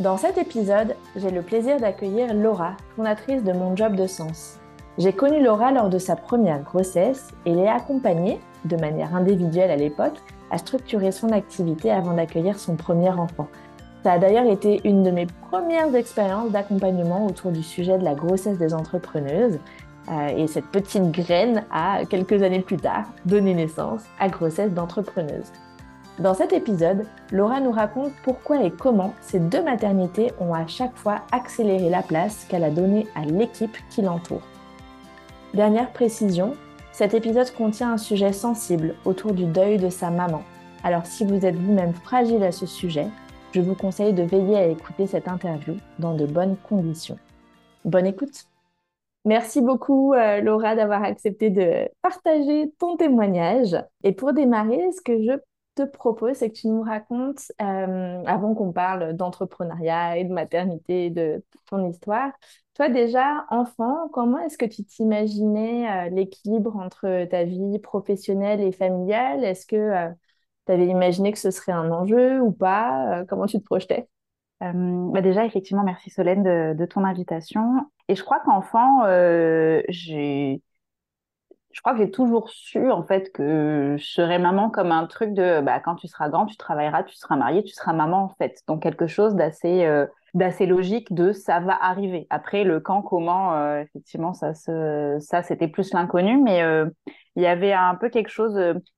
Dans cet épisode, j'ai le plaisir d'accueillir Laura, fondatrice de Mon Job de Sens. J'ai connu Laura lors de sa première grossesse et l'ai accompagnée, de manière individuelle à l'époque, à structurer son activité avant d'accueillir son premier enfant. Ça a d'ailleurs été une de mes premières expériences d'accompagnement autour du sujet de la grossesse des entrepreneuses. Euh, et cette petite graine a, quelques années plus tard, donné naissance à Grossesse d'entrepreneuse. Dans cet épisode, Laura nous raconte pourquoi et comment ces deux maternités ont à chaque fois accéléré la place qu'elle a donnée à l'équipe qui l'entoure. Dernière précision, cet épisode contient un sujet sensible autour du deuil de sa maman. Alors si vous êtes vous-même fragile à ce sujet, je vous conseille de veiller à écouter cette interview dans de bonnes conditions. Bonne écoute Merci beaucoup euh, Laura d'avoir accepté de partager ton témoignage. Et pour démarrer, ce que je te propose, c'est que tu nous racontes, euh, avant qu'on parle d'entrepreneuriat et de maternité, de ton histoire, toi déjà, enfant, comment est-ce que tu t'imaginais euh, l'équilibre entre ta vie professionnelle et familiale? Est-ce que tu avais imaginé que ce serait un enjeu ou pas? Comment tu te projetais? Bah déjà, effectivement, merci Solène de, ton invitation. Et je crois qu'enfant, euh, j'ai, je crois que j'ai toujours su en fait que je serais maman comme un truc de, bah, quand tu seras grand, tu travailleras, tu seras mariée, tu seras maman en fait. Donc quelque chose d'assez, euh, d'assez logique de ça va arriver. Après le quand, comment, euh, effectivement, ça, ça c'était plus l'inconnu, mais euh, il y avait un peu quelque chose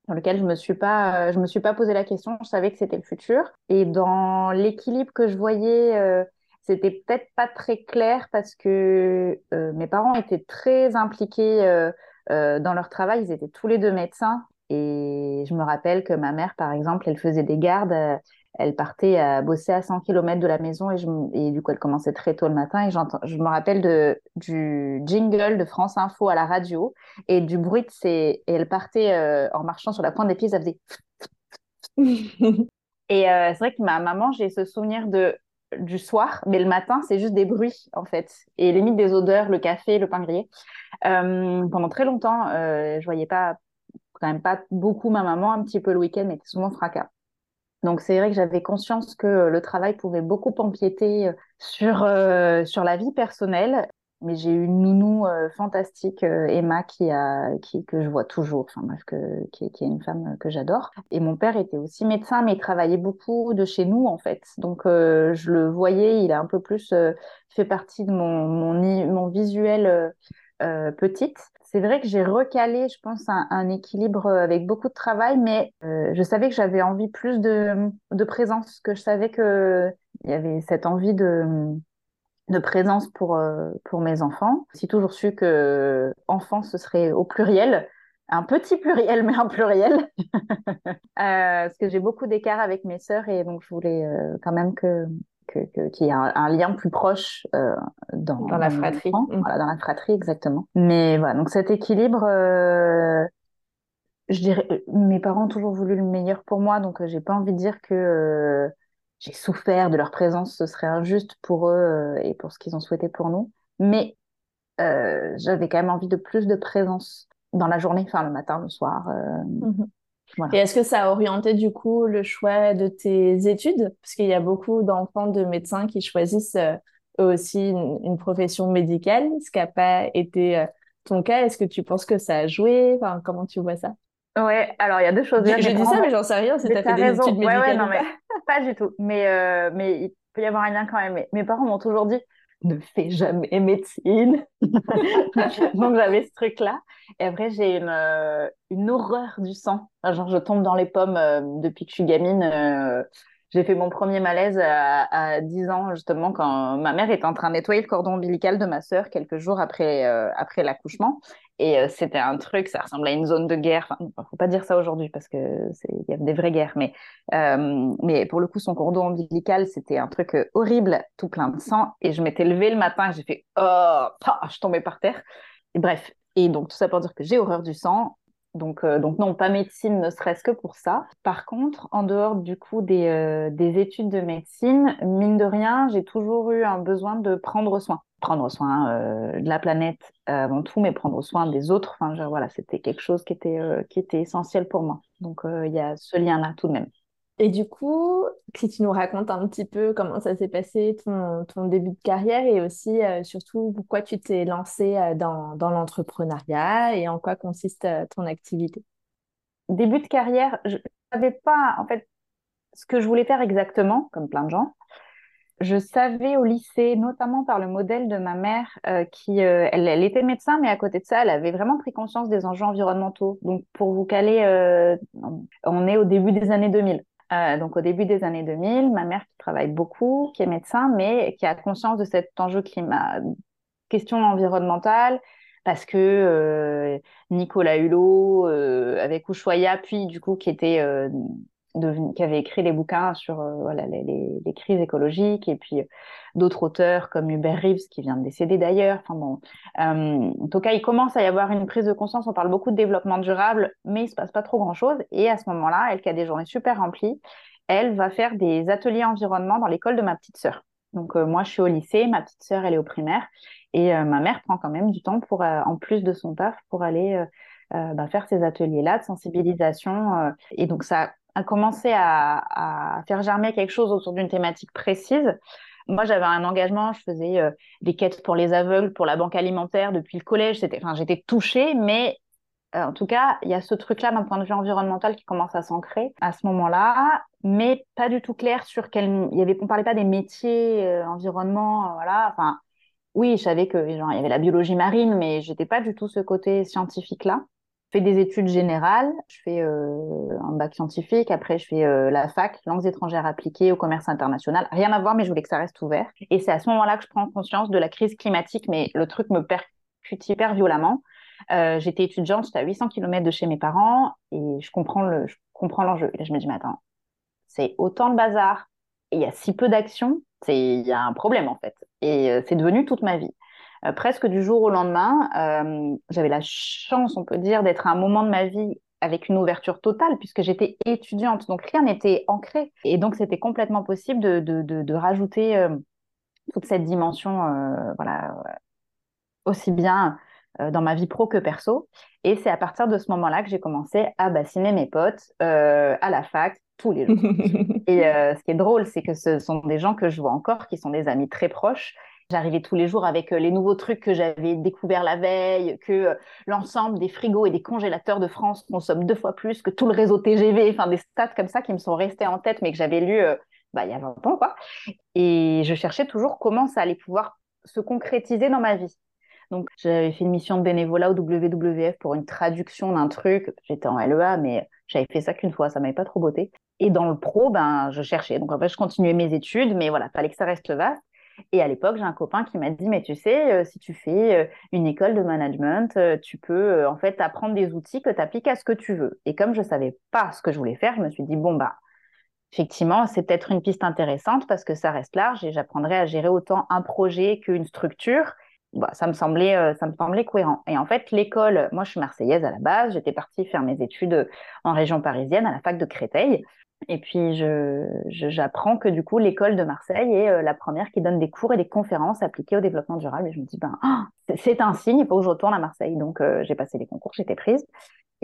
dans lequel je me suis me suis pas posé la question. Je savais que c'était le futur. Et dans l'équilibre que je voyais, c'était peut-être pas très clair parce que mes parents étaient très impliqués dans leur travail. Ils étaient tous les deux médecins. Et je me rappelle que ma mère, par exemple, elle faisait des gardes elle partait à bosser à 100 km de la maison et, je, et du coup elle commençait très tôt le matin et je me rappelle de, du jingle de France Info à la radio et du bruit de ses et elle partait euh, en marchant sur la pointe des pieds, ça faisait et euh, c'est vrai que ma maman j'ai ce souvenir de du soir, mais le matin, c'est juste des bruits, en fait. Et limite des odeurs, le café, le pain grillé. Euh, pendant très longtemps, euh, je voyais pas, quand même pas beaucoup ma maman, un petit peu le week-end, mais souvent fracas. Donc c'est vrai que j'avais conscience que le travail pouvait beaucoup empiéter euh, sur, euh, sur la vie personnelle. Mais j'ai une nounou euh, fantastique, euh, Emma, qui a, qui, que je vois toujours, enfin bref, que, qui, est une femme que j'adore. Et mon père était aussi médecin, mais il travaillait beaucoup de chez nous, en fait. Donc je le voyais, il a un peu plus fait partie de mon, mon, visuel petite c'est vrai que j'ai recalé, je pense, un, un, équilibre avec beaucoup de travail, mais euh, je savais que j'avais envie plus de, de, présence, que je savais que il y avait cette envie de, de présence pour, euh, pour mes enfants. J'ai toujours su que enfant, ce serait au pluriel, un petit pluriel, mais un pluriel, euh, parce que j'ai beaucoup d'écart avec mes sœurs et donc je voulais euh, quand même que que, qu'il y ait un, lien plus proche euh, dans, dans, la fratrie. Mmh. Voilà, dans la fratrie, exactement. Mais voilà, donc cet équilibre, je dirais, mes parents ont toujours voulu le meilleur pour moi, donc j'ai pas envie de dire que j'ai souffert de leur présence, ce serait injuste pour eux et pour ce qu'ils ont souhaité pour nous. Mais j'avais quand même envie de plus de présence dans la journée, enfin le matin, le soir. Mmh. Voilà. Et est-ce que ça a orienté du coup le choix de tes études? Parce qu'il y a beaucoup d'enfants de médecins qui choisissent euh, eux aussi une, une, profession médicale, ce qui n'a pas été euh, ton cas. Est-ce que tu penses que ça a joué? Enfin, Comment tu vois ça? Ouais, alors il y a deux choses. Je, je dis ça, mais j'en sais rien si tu as fait des études médicales. Ouais, ouais, non, mais pas du tout. Mais, euh, mais peut y avoir un lien quand même. Mais mes parents m'ont toujours dit ne fais jamais médecine. Donc j'avais ce truc-là. Et après, j'ai une, euh, une horreur du sang. genre, je tombe dans les pommes euh, depuis que je suis gamine. Euh, j'ai fait mon premier malaise à, à, 10 ans, justement, quand ma mère était en train de nettoyer le cordon ombilical de ma sœur quelques jours après, après l'accouchement. Et euh, c'était un truc, ça ressemble à une zone de guerre. Enfin, faut pas dire ça aujourd'hui parce que il y a des vraies guerres, mais euh, mais pour le coup, son cordon ombilical, c'était un truc euh, horrible, tout plein de sang. Et je m'étais levée le matin, j'ai fait oh, je tombais par terre. Bref, et donc tout ça pour dire que j'ai horreur du sang. Donc, donc non, pas médecine, ne serait-ce que pour ça. Par contre, en dehors du coup des, des études de médecine, mine de rien, j'ai toujours eu un besoin de prendre soin prendre soin euh, de la planète avant tout, mais prendre soin des autres. Enfin, voilà, c'était quelque chose qui était, euh, qui était essentiel pour moi. Donc, euh, il y a ce lien-là tout de même. Et du coup, si tu nous racontes un petit peu comment ça s'est passé, ton, ton, début de carrière, et aussi surtout pourquoi tu t'es lancé dans, dans l'entrepreneuriat et en quoi consiste ton activité? Début de carrière, je ne savais pas en fait ce que je voulais faire exactement, comme plein de gens je savais au lycée, notamment par le modèle de ma mère, euh, qui, euh, elle, était médecin, mais à côté de ça, elle avait vraiment pris conscience des enjeux environnementaux. Donc, pour vous caler, euh, on est au début des années 2000. Donc, au début des années 2000, ma mère qui travaille beaucoup, qui est médecin, mais qui a conscience de cet enjeu climat, question environnementale, parce que Nicolas Hulot, avec Ushuaïa, puis du coup, qui était qui avait écrit des bouquins sur euh, voilà, les, crises écologiques et puis euh, d'autres auteurs comme Hubert Reeves qui vient de décéder d'ailleurs. Enfin bon, euh, en tout cas, il commence à y avoir une prise de conscience. On parle beaucoup de développement durable, mais il se passe pas trop grand chose. Et à ce moment-là, elle qui a des journées super remplies, elle va faire des ateliers environnement dans l'école de ma petite sœur. Donc moi, je suis au lycée, ma petite sœur, elle est au primaire, et ma mère prend quand même du temps pour, en plus de son taf, pour aller bah, faire ces ateliers-là de sensibilisation. et donc ça a commencé à, faire germer quelque chose autour d'une thématique précise. Moi, j'avais un engagement, je faisais euh, des quêtes pour les aveugles, pour la banque alimentaire depuis le collège. J'étais touchée, mais euh, en tout cas, il y a ce truc-là d'un point de vue environnemental qui commence à s'ancrer à ce moment-là, mais pas du tout clair sur quel. Y on parlait pas des métiers euh, environnement, voilà. Enfin, oui, je savais que genre, il y avait la biologie marine, mais j'étais pas du tout ce côté scientifique-là fais des études générales, je fais euh, un bac scientifique, après je fais euh, la fac, langues étrangères appliquées au commerce international. Rien à voir, mais je voulais que ça reste ouvert. Et c'est à ce moment-là que je prends conscience de la crise climatique, mais le truc me percute hyper violemment. Euh, j'étais étudiante, j'étais à 800 km de chez mes parents et je comprends le, je comprends l'enjeu. Et là, je me dis, mais attends, c'est autant de bazar et il y a si peu d'action, il y a un problème en fait. Et c'est devenu toute ma vie. Euh, presque du jour au lendemain. Euh, j'avais la chance, on peut dire, d'être à un moment de ma vie avec une ouverture totale puisque j'étais étudiante, donc rien n'était ancré. Et donc c'était complètement possible de, de, de, rajouter euh, toute cette dimension, voilà, aussi bien dans ma vie pro que perso. Et c'est à partir de ce moment-là que j'ai commencé à bassiner mes potes à la fac tous les jours. et ce qui est drôle, c'est que ce sont des gens que je vois encore, qui sont des amis très proches J'arrivais tous les jours avec euh, les nouveaux trucs que j'avais découverts la veille, que euh, l'ensemble des frigos et des congélateurs de France consomment deux fois plus que tout le réseau TGV, enfin des stats comme ça qui me sont restés en tête, mais que j'avais lu euh, bah, il y a longtemps. Quoi. Et je cherchais toujours comment ça allait pouvoir se concrétiser dans ma vie. Donc, j'avais fait une mission de bénévolat au WWF pour une traduction d'un truc. J'étais en LEA, mais j'avais fait ça qu'une fois, ça m'avait pas trop beauté. Et dans le pro, ben, je cherchais. Donc, en fait, je continuais mes études, mais voilà, fallait que ça reste vaste. Et à l'époque, j'ai un copain qui m'a dit, mais tu sais, euh, si tu fais euh, une école de management, euh, tu peux en fait apprendre des outils que tu appliques à ce que tu veux. Et comme je savais pas ce que je voulais faire, je me suis dit, bon, bah, effectivement, c'est peut-être une piste intéressante parce que ça reste large et j'apprendrai à gérer autant un projet qu'une structure. Bah, ça me semblait, ça me semblait cohérent. Et en fait, l'école, moi, je suis marseillaise à la base. J'étais partie faire mes études en région parisienne à la fac de Créteil. Et puis, j'apprends que du coup, l'école de Marseille est euh, la première qui donne des cours et des conférences appliquées au développement durable. Et je me dis, ben, oh, c'est un signe, il faut que je retourne à Marseille. Donc, euh, j'ai passé les concours, j'étais prise.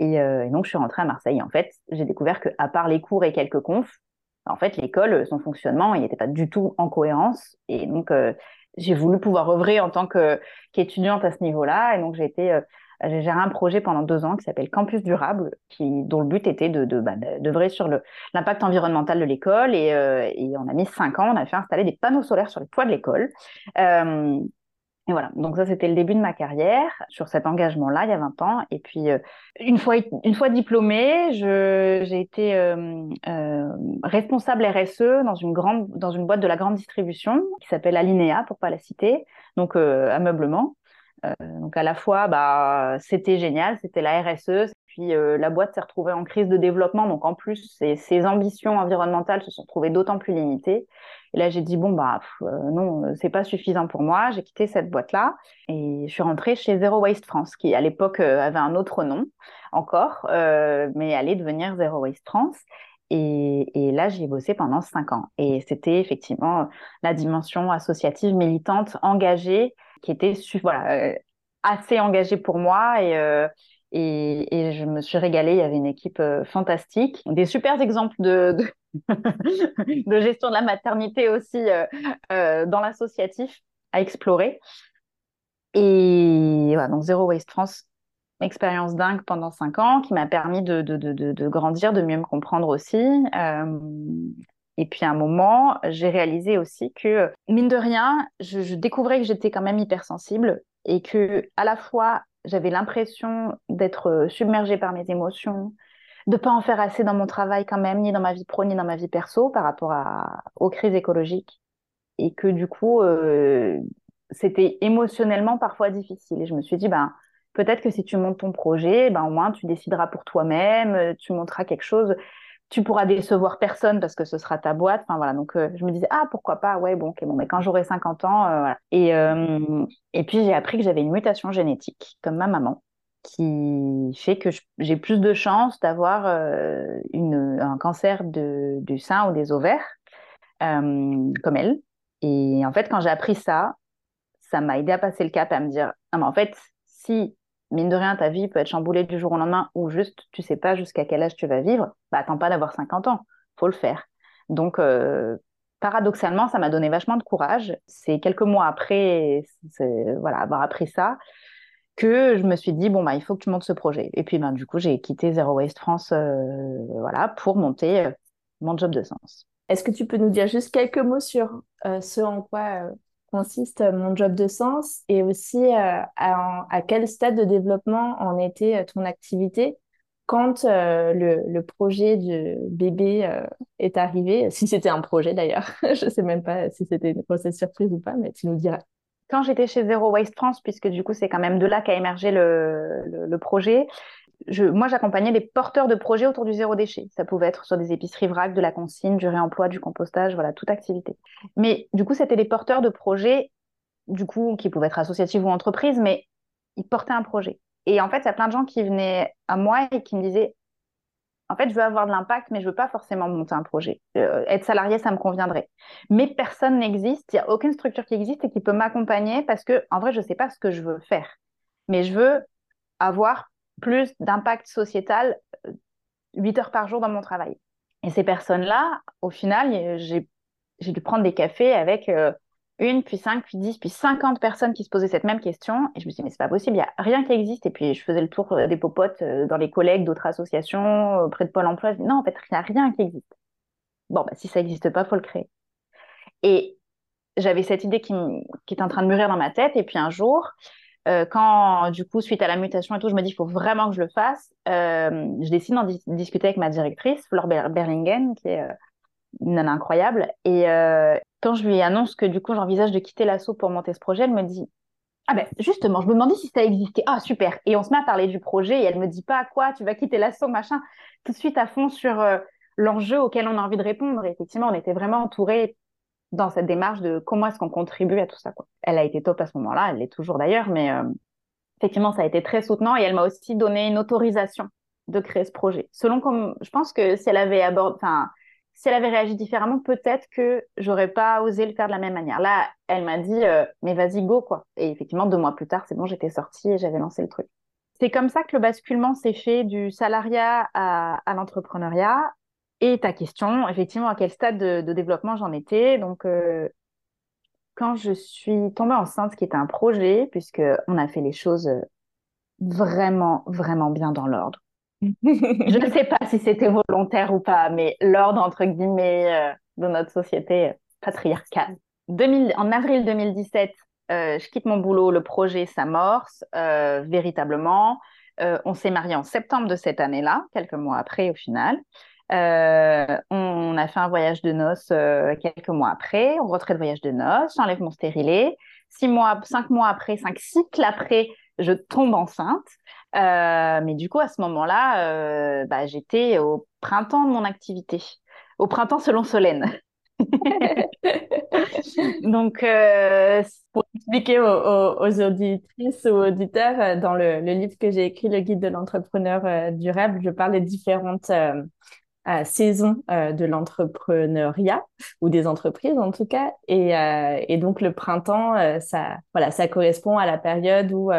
Euh, et, donc, je suis rentrée à Marseille. En fait, j'ai découvert qu'à part les cours et quelques confs, en fait, l'école, son fonctionnement, il n'était pas du tout en cohérence. Et donc, j'ai voulu pouvoir œuvrer en tant qu'étudiante à ce niveau-là. Et donc, j'ai été J'ai géré un projet pendant deux ans qui s'appelle Campus Durable, qui, dont le but était de, de, bah, de, sur l'impact environnemental de l'école. Et, euh, et, on a mis cinq ans, on a fait installer des panneaux solaires sur les toits de l'école. Euh, et voilà, donc ça c'était le début de ma carrière sur cet engagement-là il y a 20 ans. Et puis euh, une fois une fois diplômée, j'ai été euh, euh, responsable RSE dans une grande dans une boîte de la grande distribution qui s'appelle Alinea pour pas la citer, donc ameublement. Donc à la fois bah c'était génial, c'était la RSE, puis la boîte s'est retrouvée en crise de développement, donc en plus ses, ambitions environnementales se sont trouvées d'autant plus limitées. Et là, j'ai dit bon bah euh, non, euh, c'est pas suffisant pour moi. J'ai quitté cette boîte-là et je suis rentrée chez Zero Waste France, qui à l'époque euh, avait un autre nom encore, mais allait devenir Zero Waste France. Et, et là, j'y ai bossé pendant cinq ans. Et c'était effectivement la dimension associative, militante, engagée, qui était voilà, assez engagée pour moi. Et, et, et, je me suis régalée. Il y avait une équipe fantastique, des super exemples de, de gestion de la maternité aussi euh, euh, dans l'associatif à explorer. Et donc Zero Waste France, expérience dingue pendant cinq ans qui m'a permis de, de, de, grandir, de mieux me comprendre aussi. Euh, et puis à un moment, j'ai réalisé aussi que, mine de rien, je, découvrais que j'étais quand même hypersensible et que à la fois j'avais l'impression d'être submergée par mes émotions, de pas en faire assez dans mon travail quand même, ni dans ma vie pro, ni dans ma vie perso par rapport aux crises écologiques. Et que du coup, euh, c'était émotionnellement parfois difficile. Et je me suis dit, ben, peut-être que si tu montes ton projet, ben, au moins tu décideras pour toi-même, euh, tu monteras quelque chose. Tu pourras décevoir personne parce que ce sera ta boîte. Enfin voilà, donc euh, je me disais ah pourquoi pas? Ouais bon ok bon mais quand j'aurai 50 ans voilà. Et et puis j'ai appris que j'avais une mutation génétique comme ma maman qui fait que j'ai plus de chances d'avoir euh, un cancer de, du sein ou des ovaires, euh, comme elle. Et en fait, quand j'ai appris ça, ça m'a aidé à passer le cap, à me dire, ah, mais en fait, si, mine de rien, ta vie peut être chamboulée du jour au lendemain, ou juste, tu sais pas jusqu'à quel âge tu vas vivre, bah, attends pas d'avoir 50 ans, faut le faire. Donc, euh, paradoxalement, ça m'a donné vachement de courage. C'est quelques mois après, voilà, avoir appris ça, que je me suis dit bon bah il faut que tu montes ce projet et puis ben du coup j'ai quitté Zero Waste France euh, voilà pour monter euh, mon job de sens. Est-ce que tu peux nous dire juste quelques mots sur ce en quoi consiste mon job de sens et aussi à, à, quel stade de développement en était ton activité quand le, le, projet du bébé est arrivé, si c'était un projet d'ailleurs, je sais même pas si c'était une grossesse surprise ou pas, mais tu nous diras. Quand j'étais chez Zero Waste France, puisque du coup, c'est quand même de là qu'a émergé le, le, projet, moi, j'accompagnais des porteurs de projets autour du zéro déchet. Ça pouvait être sur des épiceries vrac, de la consigne, du réemploi, du compostage, voilà, toute activité. Mais du coup, c'était des porteurs de projets, du coup, qui pouvaient être associatifs ou entreprises, mais ils portaient un projet. Et en fait, il y a plein de gens qui venaient à moi et qui me disaient en fait, je veux avoir de l'impact, mais je veux pas forcément monter un projet. Euh, être salarié, ça me conviendrait. Mais personne n'existe, il n'y a aucune structure qui existe et qui peut m'accompagner parce que, en vrai, je ne sais pas ce que je veux faire. Mais je veux avoir plus d'impact sociétal 8 euh, heures par jour dans mon travail. Et ces personnes-là, au final, j'ai dû prendre des cafés avec euh, une, puis cinq, puis dix, puis cinquante personnes qui se posaient cette même question. Et je me suis dit, mais c'est pas possible, il n'y a rien qui existe. Et puis, je faisais le tour euh, des popotes dans les collègues d'autres associations, auprès de Pôle emploi. Je dis, non, en fait, il n'y a rien qui existe. Bon, bah, si ça n'existe pas, il faut le créer. Et j'avais cette idée qui, qui était en train de mûrir dans ma tête. Et puis, un jour, euh, quand, du coup, suite à la mutation et tout, je me dis, il faut vraiment que je le fasse. je décide d'en discuter avec ma directrice, Flore Berlingen, qui est une nana incroyable. Et, quand je lui annonce que du coup j'envisage de quitter l'assaut pour monter ce projet, elle me dit Ah ben justement, je me demandais si ça existait. Ah super. Et on se met à parler du projet et elle me dit pas quoi tu vas quitter l'assaut, machin, tout de suite à fond sur euh, l'enjeu auquel on a envie de répondre. Effectivement, on était vraiment entourés dans cette démarche de comment est-ce qu'on contribue à tout ça. Quoi. Elle a été top à ce moment-là, elle l'est toujours d'ailleurs, mais euh, effectivement, ça a été très soutenant et elle m'a aussi donné une autorisation de créer ce projet. Selon comme, je pense que si elle avait abordé, enfin, si elle avait réagi différemment, peut-être que j'aurais pas osé le faire de la même manière. Là, elle m'a dit, euh, mais vas-y, go, quoi. Et effectivement, deux mois plus tard, c'est bon, j'étais sortie et j'avais lancé le truc. C'est comme ça que le basculement s'est fait du salariat à, l'entrepreneuriat. Et ta question, effectivement, à quel stade de, développement j'en étais. Donc, euh, quand je suis tombée enceinte, ce qui était un projet, puisque on a fait les choses euh, vraiment, vraiment bien dans l'ordre. je ne sais pas si c'était volontaire ou pas, mais l'ordre, entre guillemets, euh, de notre société patriarcale. en avril 2017, euh, je quitte mon boulot, le projet s'amorce euh, véritablement. on s'est marié en septembre de cette année-là, quelques mois après au final. On a fait un voyage de noces quelques mois après. On rentrait de voyage de noces, j'enlève mon stérilet. Six mois, cinq mois après, cinq cycles après, je tombe enceinte. Euh, mais du coup, à ce moment-là, euh, bah, j'étais au printemps de mon activité, au printemps selon Solène. Donc, euh, pour expliquer aux, auditrices ou auditeurs, dans le, livre que j'ai écrit, le guide de l'entrepreneur durable, je parle des différentes saisons de l'entrepreneuriat ou des entreprises en tout cas. Et, et donc, le printemps, ça, voilà, ça correspond à la période où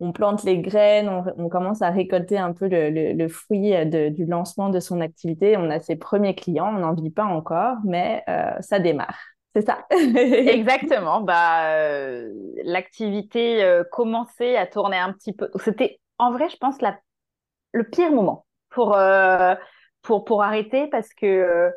on plante les graines, on, commence à récolter un peu le, fruit du lancement de son activité. On a ses premiers clients, on n'en vit pas encore, mais euh, ça démarre. C'est ça. Exactement. Bah, euh, l'activité euh, commençait à tourner un petit peu. C'était, en vrai, je pense, le pire moment pour, pour, pour arrêter parce que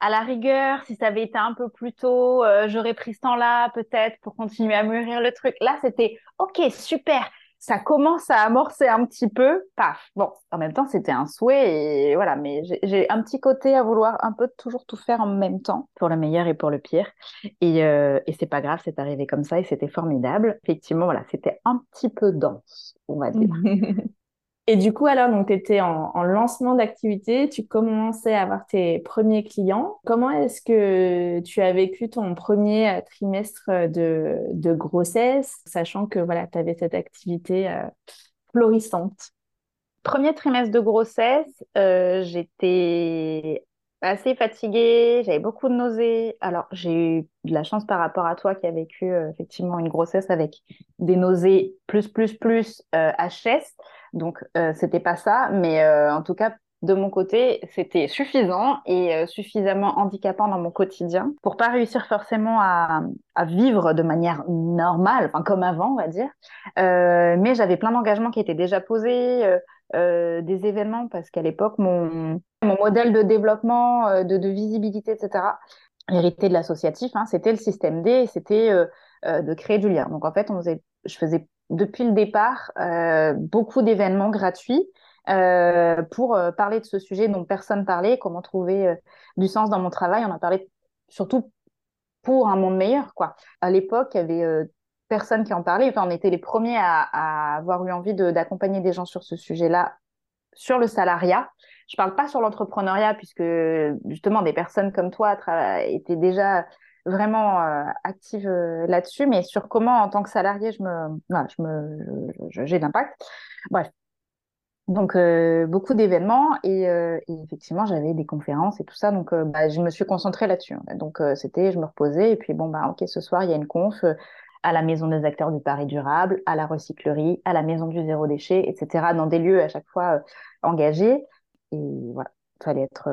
à la rigueur, si ça avait été un peu plus tôt, euh, j'aurais pris ce temps-là peut-être pour continuer à mûrir le truc. Là, c'était OK, super. Ça commence à amorcer un petit peu. Paf. Bon, en même temps, c'était un souhait voilà. Mais j'ai un petit côté à vouloir un peu toujours tout faire en même temps, pour le meilleur et pour le pire. Et, euh, et c'est pas grave, c'est arrivé comme ça et c'était formidable. Effectivement, voilà, c'était un petit peu dense, on va dire. Et du coup, alors, tu étais en, lancement d'activité, tu commençais à avoir tes premiers clients. Comment est-ce que tu as vécu ton premier euh, trimestre de, grossesse, sachant que voilà, tu avais cette activité euh, florissante? Premier trimestre de grossesse, euh, j'étais assez fatiguée, j'avais beaucoup de nausées. Alors, j'ai eu de la chance par rapport à toi qui a vécu effectivement une grossesse avec des nausées plus, plus, plus HS. Donc, euh, c'était pas ça, mais euh, en tout cas, de mon côté, c'était suffisant et euh, suffisamment handicapant dans mon quotidien pour pas réussir forcément à, vivre de manière normale, enfin comme avant, on va dire. mais j'avais plein d'engagements qui étaient déjà posés, des événements parce qu'à l'époque, mon, modèle de développement, de, visibilité, etc., hérité de l'associatif, hein, c'était le système D, c'était de créer du lien. Donc en fait, on faisait, je faisais depuis le départ euh, beaucoup d'événements gratuits euh, pour euh, parler de ce sujet dont personne parlait, comment trouver du sens dans mon travail. On a parlé surtout pour un monde meilleur. Quoi. À l'époque, il y avait personne qui en parlait. Enfin, on était les premiers à, avoir eu envie d'accompagner des gens sur ce sujet-là, sur le salariat. Je parle pas sur l'entrepreneuriat puisque justement des personnes comme toi étaient déjà vraiment euh, active euh, là-dessus, mais sur comment, en tant que salarié, je me, je me, j'ai l'impact. Bref. Donc, euh, beaucoup d'événements et, effectivement, j'avais des conférences et tout ça. Donc, bah, je me suis concentrée là-dessus. Donc, c'était, je me reposais et puis, bon, bah, OK, ce soir, il y a une conf à la Maison des acteurs du Paris durable, à la recyclerie, à la Maison du zéro déchet, etc., dans des lieux à chaque fois engagés. Et voilà, il fallait être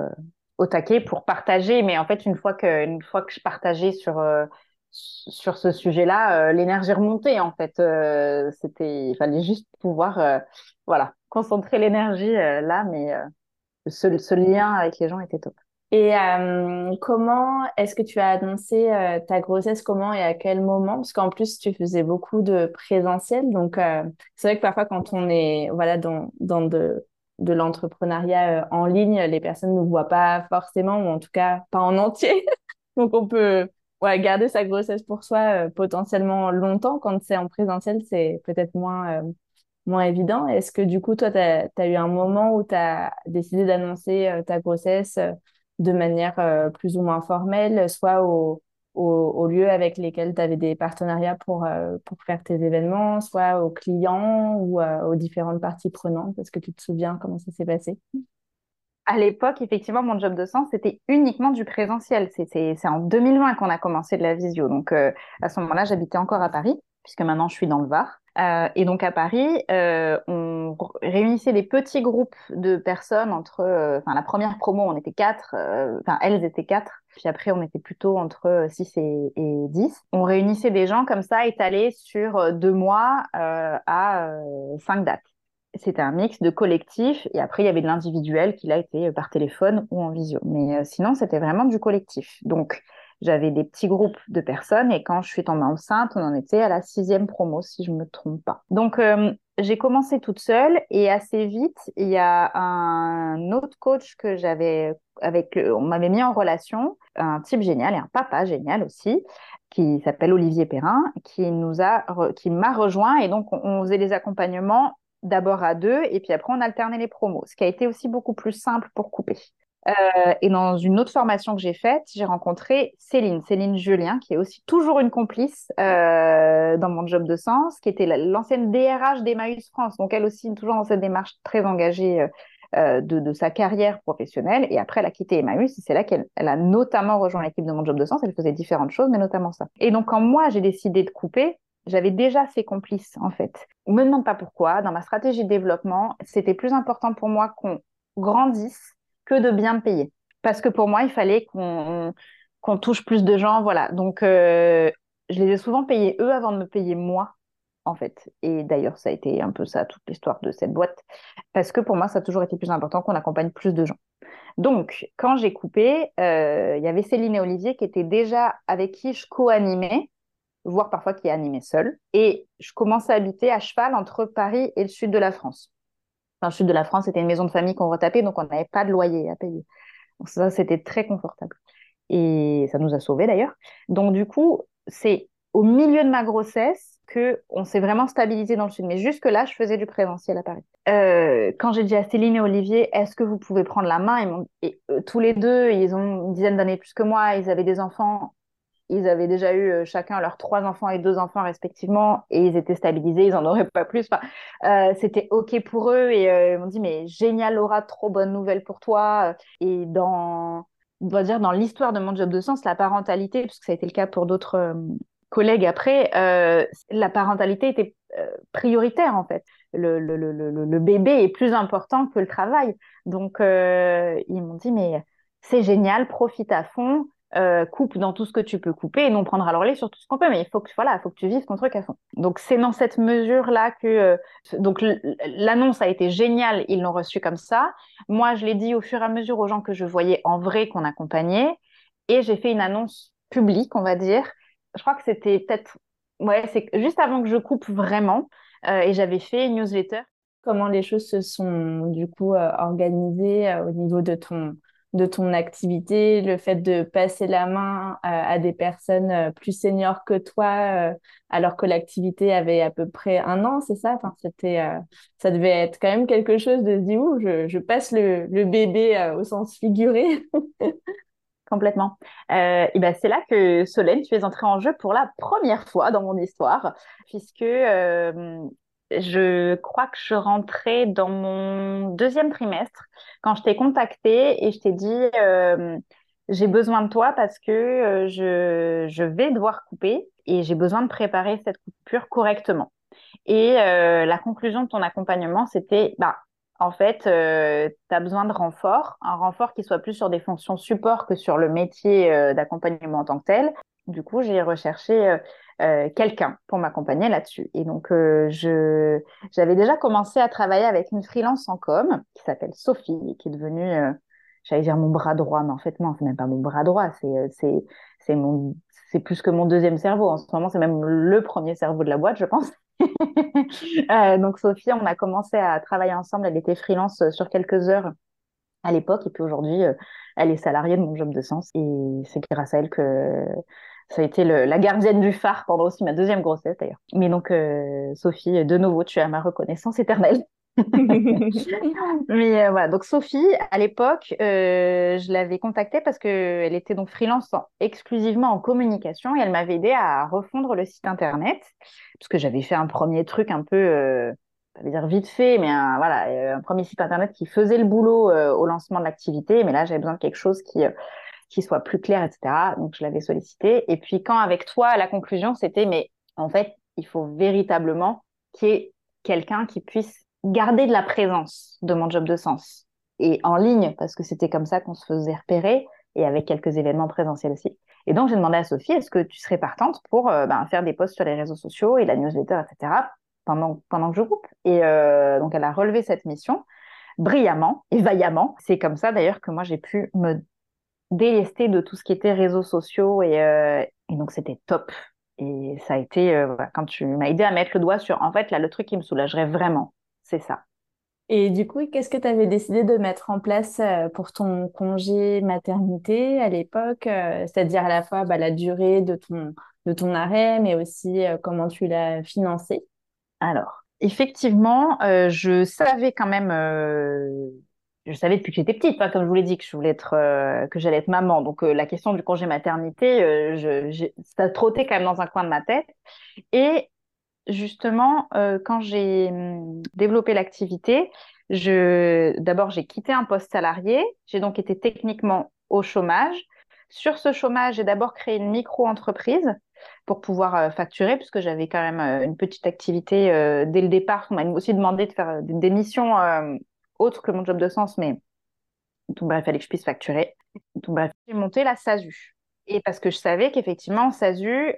au taquet pour partager. Mais en fait, une fois que, une fois que je partageais sur, euh, sur ce sujet-là, euh, l'énergie remontait. En fait, euh, c'était, il fallait juste pouvoir, voilà, concentrer l'énergie là. Mais ce, ce, lien avec les gens était top. Et comment est-ce que tu as annoncé ta grossesse Comment et à quel moment? Parce qu'en plus, tu faisais beaucoup de présentiel. Donc, c'est vrai que parfois, quand on est voilà, dans, dans de, de l'entrepreneuriat euh, en ligne, les personnes ne nous voient pas forcément, ou en tout cas pas en entier. Donc on peut ouais, garder sa grossesse pour soi euh, potentiellement longtemps. Quand c'est en présentiel, c'est peut-être moins, euh, moins évident. Est-ce que du coup, toi, tu as, eu un moment où tu as décidé d'annoncer ta grossesse de manière plus ou moins formelle, soit au, aux, lieux avec lesquels tu avais des partenariats pour, euh, pour faire tes événements, soit aux clients ou euh, aux différentes parties prenantes Est-ce que tu te souviens comment ça s'est passé? À l'époque, effectivement, mon job de sens, c'était uniquement du présentiel. C'est en 2020 qu'on a commencé de la visio. Donc, euh, à ce moment-là, j'habitais encore à Paris. Puisque maintenant je suis dans le Var. Euh, et donc à Paris, euh, on réunissait des petits groupes de personnes entre, euh, enfin la première promo, on était quatre, enfin elles étaient quatre, puis après on était plutôt entre 6 et, et 10. On réunissait des gens comme ça étalés sur deux mois à cinq dates. C'était un mix de collectif et après il y avait de l'individuel qui l'a été par téléphone ou en visio. Mais sinon c'était vraiment du collectif. Donc j'avais des petits groupes de personnes et quand je suis tombée enceinte, on en était à la sixième promo, si je me trompe pas. Donc, euh, j'ai commencé toute seule et assez vite, il y a un autre coach que j'avais avec, on m'avait mis en relation, un type génial et un papa génial aussi, qui s'appelle Olivier Perrin, qui nous a, qui m'a rejoint et donc on, faisait les accompagnements d'abord à deux et puis après on alternait les promos, ce qui a été aussi beaucoup plus simple pour couper. Euh, et dans une autre formation que j'ai faite, j'ai rencontré Céline, Céline Julien, qui est aussi toujours une complice euh, dans mon job de sens, qui était l'ancienne DRH d'Emmaüs France. Donc elle aussi, toujours dans cette démarche très engagée euh, de, sa carrière professionnelle. Et après, elle a quitté Emmaüs et c'est là qu'elle elle a notamment rejoint l'équipe de mon job de sens. Elle faisait différentes choses, mais notamment ça. Et donc quand moi, j'ai décidé de couper, j'avais déjà ces complices, en fait. On me demande pas pourquoi. Dans ma stratégie de développement, c'était plus important pour moi qu'on grandisse que de bien payer. Parce que pour moi, il fallait qu'on touche plus de gens. Voilà. Donc, euh, je les ai souvent payés eux avant de me payer moi, en fait. Et d'ailleurs, ça a été un peu ça, toute l'histoire de cette boîte. Parce que pour moi, ça a toujours été plus important qu'on accompagne plus de gens. Donc, quand j'ai coupé, euh, il y avait Céline et Olivier qui étaient déjà avec qui je co-animais, voire parfois qui animaient seuls. Et je commençais à habiter à cheval entre Paris et le sud de la France. Dans le sud de la France, c'était une maison de famille qu'on retapait, donc on n'avait pas de loyer à payer. Ça, c'était très confortable. Et ça nous a sauvés d'ailleurs. Donc du coup, c'est au milieu de ma grossesse que on s'est vraiment stabilisé dans le sud. Mais jusque là, je faisais du présentiel à Paris. Euh, quand j'ai dit à Céline et Olivier, est-ce que vous pouvez prendre la main? Et, euh, tous les deux, ils ont une dizaine d'années plus que moi, ils avaient des enfants ils avaient déjà eu euh, chacun leurs trois enfants et deux enfants respectivement et ils étaient stabilisés, ils n'en auraient pas plus. Enfin, euh, c'était ok pour eux et euh, ils m'ont dit mais génial Laura, trop bonne nouvelle pour toi. Et dans, on va dire dans l'histoire de mon job de sens, la parentalité, puisque ça a été le cas pour d'autres collègues après, la parentalité était prioritaire en fait. Le, le, le, le, bébé est plus important que le travail. Donc ils m'ont dit mais c'est génial, profite à fond. Euh, coupe dans tout ce que tu peux couper et nous on prendra le sur tout ce qu'on peut. Mais il faut que voilà faut que tu vives ton truc fond. Donc c'est dans cette mesure là que euh, donc l'annonce a été géniale ils l'ont reçue comme ça. Moi je l'ai dit au fur et à mesure aux gens que je voyais en vrai qu'on accompagnait. Et j'ai fait une annonce publique on va dire. Je crois que c'était peut-être ouais c'est juste avant que je coupe vraiment euh, et j'avais fait une newsletter. Comment les choses se sont du coup organisées au niveau de ton de ton activité, le fait de passer la main euh, à des personnes euh, plus seniors que toi, euh, alors que l'activité avait à peu près un an, c'est ça? Enfin, c'était, Ça devait être quand même quelque chose de se dire, ouh, je, passe le, bébé au sens figuré. Complètement. et ben c'est là que Solène, tu es entrée en jeu pour la première fois dans mon histoire, puisque je crois que je rentrais dans mon deuxième trimestre quand je t'ai contacté et je t'ai dit euh, j'ai besoin de toi parce que euh, je, je, vais devoir couper et j'ai besoin de préparer cette coupure correctement. Et euh, la conclusion de ton accompagnement, c'était bah, en fait, tu as besoin de renfort, un renfort qui soit plus sur des fonctions support que sur le métier d'accompagnement en tant que tel. Du coup, j'ai recherché euh, quelqu'un pour m'accompagner là-dessus. Et donc, euh, je, j'avais déjà commencé à travailler avec une freelance en com qui s'appelle Sophie, qui est devenue, euh, j'allais dire mon bras droit, mais en fait, non, c'est même pas mon bras droit, c'est, c'est, c'est mon, c'est plus que mon deuxième cerveau. En ce moment, c'est même le premier cerveau de la boîte, je pense. donc, Sophie, on a commencé à travailler ensemble. Elle était freelance sur quelques heures à l'époque, et puis aujourd'hui, elle est salariée de mon job de sens. Et c'est grâce à elle que ça a été la gardienne du phare pendant aussi ma deuxième grossesse d'ailleurs. Mais donc, euh, Sophie, de nouveau, tu as ma reconnaissance éternelle. Mais euh, voilà, donc Sophie, à l'époque, euh, je l'avais contactée parce qu'elle était donc freelance exclusivement en communication et elle m'avait aidé à refondre le site internet parce que j'avais fait un premier truc un peu, pas dire vite fait, mais un, voilà, un premier site internet qui faisait le boulot au lancement de l'activité. Mais là, j'avais besoin de quelque chose qui qui soit plus clair, etc. Donc, je l'avais sollicité. Et puis, quand avec toi, la conclusion, c'était, mais en fait, il faut véritablement qu'il y ait quelqu'un qui puisse garder de la présence de mon job de sens. Et en ligne, parce que c'était comme ça qu'on se faisait repérer, et avec quelques événements présentiels aussi. Et donc, j'ai demandé à Sophie, est-ce que tu serais partante pour euh, ben, faire des posts sur les réseaux sociaux et la newsletter, etc., pendant, pendant que je coupe Et euh, donc, elle a relevé cette mission brillamment et vaillamment. C'est comme ça, d'ailleurs, que moi, j'ai pu me délester de tout ce qui était réseaux sociaux. Et, euh, et donc, c'était top. Et ça a été, quand tu m'as aidé à mettre le doigt sur, en fait, là, le truc qui me soulagerait vraiment, c'est ça. Et du coup, qu'est-ce que tu avais décidé de mettre en place euh, pour ton congé maternité à l'époque, euh, c'est-à-dire à la fois bah, la durée de ton, de ton arrêt, mais aussi euh, comment tu l'as financé? Alors, effectivement, je savais quand même, je savais depuis que j'étais petite, comme je vous l'ai dit, que je voulais être, que j'allais être maman. Donc la question du congé maternité, je, ça trottait quand même dans un coin de ma tête. Et justement, euh, quand j'ai hum, développé l'activité, je, d'abord, j'ai quitté un poste salarié. J'ai donc été techniquement au chômage. Sur ce chômage, j'ai d'abord créé une micro-entreprise pour pouvoir euh, facturer, puisque j'avais quand même euh, une petite activité dès le départ. On m'a aussi demandé de faire des missions autres que mon job de sens, mais tout bref, il fallait que je puisse facturer. Tout bref, j'ai monté la SASU. Et parce que je savais qu'effectivement, SASU,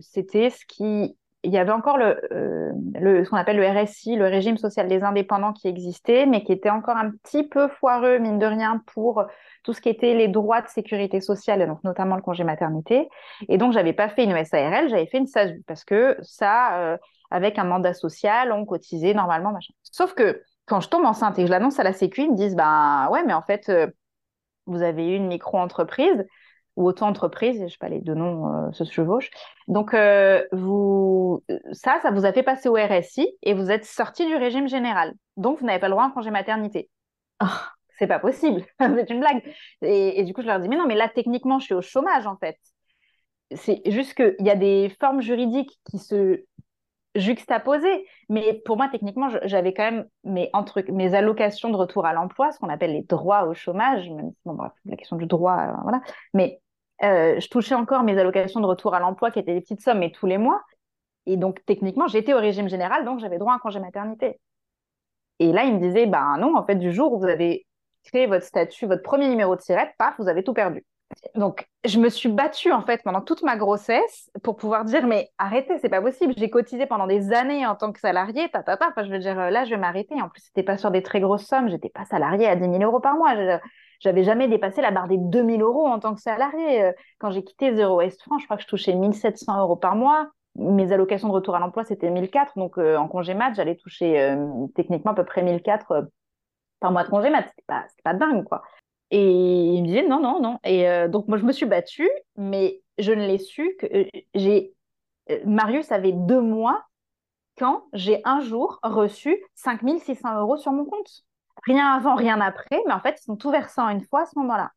c'était ce qui il y avait encore le, euh, ce qu'on appelle le RSI, le régime social des indépendants qui existait, mais qui était encore un petit peu foireux, mine de rien, pour tout ce qui était les droits de sécurité sociale, donc notamment le congé maternité. Et donc, j'avais pas fait une SARL, j'avais fait une SASU, parce que ça, euh, avec un mandat social, on cotisait normalement, machin. Sauf que quand je tombe enceinte et que je l'annonce à la Sécu, ils me disent, ben ouais, mais en fait, euh, vous avez eu une micro-entreprise, ou auto-entreprise, je ne sais pas, les deux noms euh, se chevauchent. Donc, euh, vous, ça, ça vous a fait passer au RSI et vous êtes sorti du régime général. Donc, vous n'avez pas le droit à un congé maternité. Oh, c'est pas possible, c'est une blague. Et, du coup, je leur dis, mais non, mais là, techniquement, je suis au chômage, en fait. C'est juste qu'il y a des formes juridiques qui se juxtaposées. Mais pour moi, techniquement, j'avais quand même mes, allocations de retour à l'emploi, ce qu'on appelle les droits au chômage, même bon, bref, la question du droit, euh, voilà. Mais euh, je touchais encore mes allocations de retour à l'emploi qui étaient des petites sommes, mais tous les mois. Et donc, techniquement, j'étais au régime général, donc j'avais droit à un congé maternité. Et là, il me disait, ben non, en fait, du jour où vous avez créé votre statut, votre premier numéro de tirette, paf, vous avez tout perdu. Donc, je me suis battue, en fait, pendant toute ma grossesse pour pouvoir dire, mais arrêtez, c'est pas possible. J'ai cotisé pendant des années en tant que salarié, ta, ta, ta. Enfin, je veux dire, là, je vais m'arrêter. En plus, c'était pas sur des très grosses sommes. J'étais pas salarié à 10 000 euros par mois. J'avais jamais dépassé la barre des 2000 euros en tant que salarié. Euh, quand j'ai quitté Zero Waste France, je crois que je touchais 1700 euros par mois. Mes allocations de retour à l'emploi, c'était 1004. Donc, euh, en congé mat, j'allais toucher euh, techniquement à peu près 1004 par mois de congé mat. C'était pas, pas dingue, quoi. Et il me disait non, non, non. Et donc, moi, je me suis battue, mais je ne l'ai su que j'ai. Marius avait deux mois quand j'ai un jour reçu 5600 euros sur mon compte rien avant, rien après, mais en fait, ils sont tout versants une fois à ce moment-là.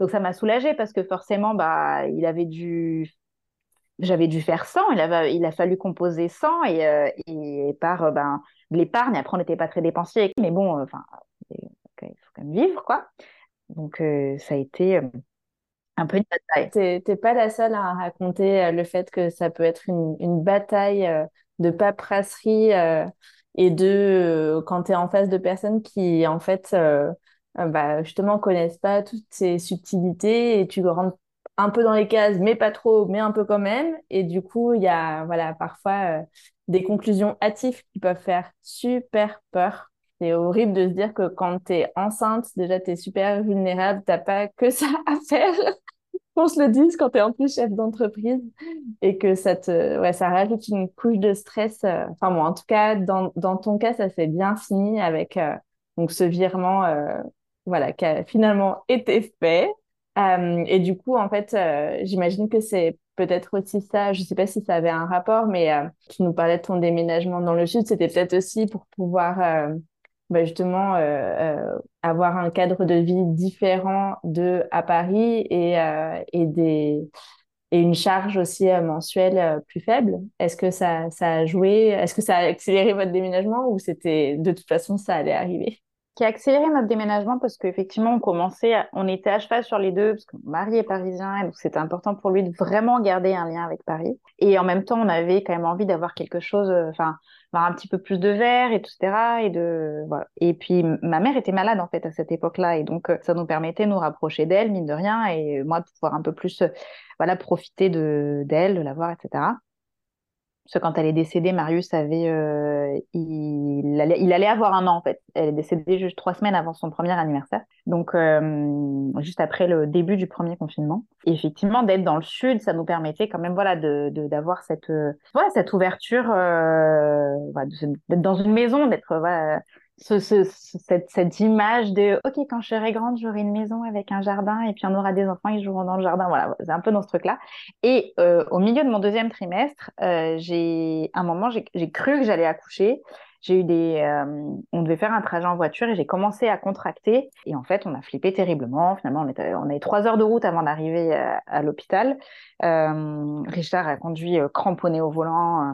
Donc ça m'a soulagée parce que forcément, bah, il avait dû, j'avais dû faire 100, il, il a fallu composer 100 et, euh, et par euh, ben, l'épargne, après on n'était pas très dépensier, mais bon, euh, il faut quand même vivre, quoi. Donc ça a été un peu une bataille. T'es pas la seule à raconter le fait que ça peut être une, une bataille de paperasserie et de euh, quand tu es en face de personnes qui en fait euh, euh, bah, justement connaissent pas toutes ces subtilités et tu rentres un peu dans les cases mais pas trop mais un peu quand même et du coup il y a voilà parfois des conclusions hâtives qui peuvent faire super peur c'est horrible de se dire que quand tu es enceinte déjà tu es super vulnérable t'as pas que ça à faire. Qu'on se le dise quand tu es en plus chef d'entreprise et que ça te ouais ça rajoute une couche de stress euh, enfin bon en tout cas dans, dans ton cas ça s'est bien fini avec euh, donc ce virement euh, voilà qui a finalement été fait. Et du coup en fait j'imagine que c'est peut-être aussi ça je sais pas si ça avait un rapport mais tu nous parlais de ton déménagement dans le sud c'était peut-être aussi pour pouvoir bah, justement euh, euh, avoir un cadre de vie différent de à Paris et, euh, une charge aussi mensuelle plus faible. Est-ce que ça, ça a joué? Est-ce que ça a accéléré votre déménagement ou c'était de toute façon ça allait arriver? Qui a accéléré notre déménagement parce qu'effectivement, on commençait, on était à cheval sur les deux parce que mon mari est parisien et donc c'était important pour lui de vraiment garder un lien avec Paris. Et en même temps, on avait quand même envie d'avoir quelque chose, euh, enfin, un petit peu plus de verre, etc. Et de, voilà. Et puis, ma mère était malade en fait à cette époque-là et donc euh, ça nous permettait de nous rapprocher d'elle, mine de rien, et moi de pouvoir un peu plus, euh, voilà, profiter de d'elle, de la voir, etc. Parce que quand elle est décédée, Marius avait, euh, il, allait, il allait avoir un an en fait. Elle est décédée juste trois semaines avant son premier anniversaire, donc euh, juste après le début du premier confinement. Et effectivement, d'être dans le sud, ça nous permettait quand même, voilà, de d'avoir cette, euh, voilà, cette ouverture, euh, voilà, d'être dans une maison, d'être voilà, ce, ce, cette, cette, image de OK, quand je serai grande, j'aurai une maison avec un jardin et puis on aura des enfants, ils joueront dans le jardin. Voilà, c'est un peu dans ce truc-là. Et euh, au milieu de mon deuxième trimestre, euh, j'ai un moment, j'ai cru que j'allais accoucher. J'ai eu des, euh, on devait faire un trajet en voiture et j'ai commencé à contracter. Et en fait, on a flippé terriblement. Finalement, on, était, on avait trois heures de route avant d'arriver à, à l'hôpital. Euh, Richard a conduit cramponné au volant euh,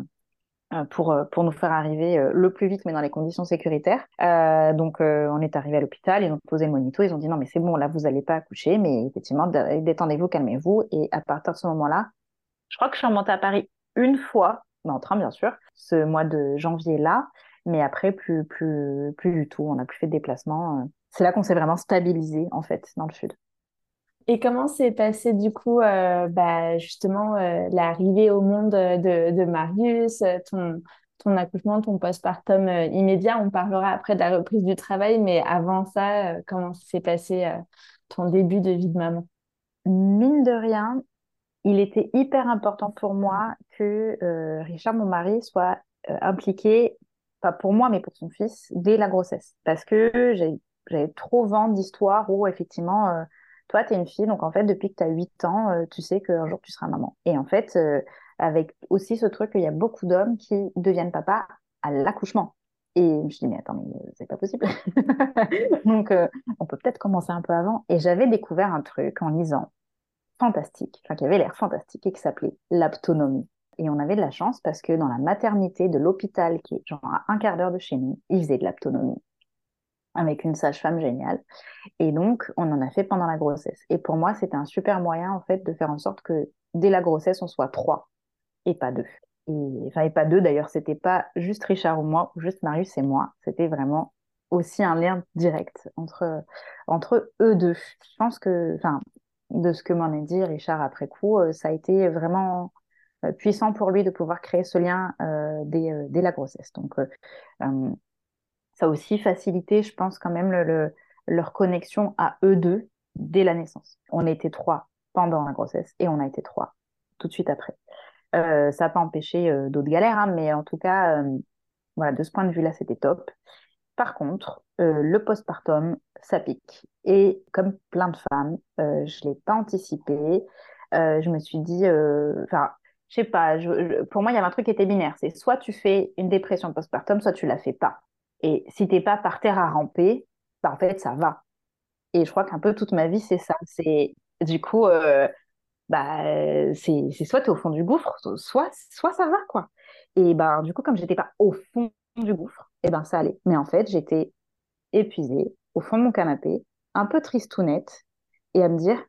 pour, euh, pour nous faire arriver euh, le plus vite, mais dans les conditions sécuritaires. Euh, donc, on est arrivé à l'hôpital, ils ont posé le monito, ils ont dit non, mais c'est bon, là, vous n'allez pas accoucher, mais effectivement, détendez-vous, calmez-vous. Et à partir de ce moment-là, je crois que je suis remontée à Paris une fois, en train, bien sûr, ce mois de janvier-là, mais après, plus, plus, plus du tout. On n'a plus fait de déplacement. C'est là qu'on s'est vraiment stabilisé, en fait, dans le sud. Et comment s'est passé du coup, euh, bah, justement, euh, l'arrivée au monde de, de Marius, euh, ton, ton accouchement, ton postpartum immédiat? On parlera après de la reprise du travail, mais avant ça, comment s'est passé ton début de vie de maman? Mine de rien, il était hyper important pour moi que Richard, mon mari, soit impliqué, pas pour moi, mais pour son fils, dès la grossesse. Parce que j'avais trop vent d'histoires où, effectivement, toi, tu es une fille, donc en fait, depuis que tu as 8 ans, euh, tu sais qu'un jour, tu seras maman. Et en fait, euh, avec aussi ce truc qu'il y a beaucoup d'hommes qui deviennent papa à l'accouchement. Et je me suis dit, mais attends, mais euh, c'est pas possible. donc, on peut peut-être commencer un peu avant. Et j'avais découvert un truc en lisant, fantastique, enfin, qui avait l'air fantastique et qui s'appelait l'aptonomie. Et on avait de la chance parce que dans la maternité de l'hôpital, qui est genre à un quart d'heure de chez nous, ils faisaient de l'aptonomie avec une sage-femme géniale. Et donc, on en a fait pendant la grossesse. Et pour moi, c'était un super moyen, en fait, de faire en sorte que dès la grossesse, on soit trois et pas deux. Et, enfin, et pas deux, d'ailleurs, c'était pas juste Richard ou moi, ou juste Marius et moi. C'était vraiment aussi un lien direct entre, entre eux deux. Je pense que, enfin, de ce que m'en a dit Richard après coup, euh, ça a été vraiment euh, puissant pour lui de pouvoir créer ce lien euh, dès, dès, la grossesse. Donc, ça a aussi facilité, je pense, quand même le, leur connexion à eux deux dès la naissance. On était trois pendant la grossesse et on a été trois tout de suite après. Euh, ça n'a pas empêché euh, d'autres galères, hein, mais en tout cas, euh, voilà, de ce point de vue-là, c'était top. Par contre, le postpartum, ça pique. Et comme plein de femmes, je ne l'ai pas anticipé. je me suis dit, enfin, je sais pas, pour moi, il y avait un truc qui était binaire. C'est soit tu fais une dépression postpartum, soit tu la fais pas. Et si t'es pas par terre à ramper, bah, en fait, ça va. Et je crois qu'un peu toute ma vie, c'est ça. C'est du coup, euh, bah, c'est soit tu es au fond du gouffre, soit, soit ça va, quoi. Et ben, du coup, comme j'étais pas au fond du gouffre, et ben, ça allait. Mais en fait, j'étais épuisée, au fond de mon canapé, un peu tristounette, et à me dire,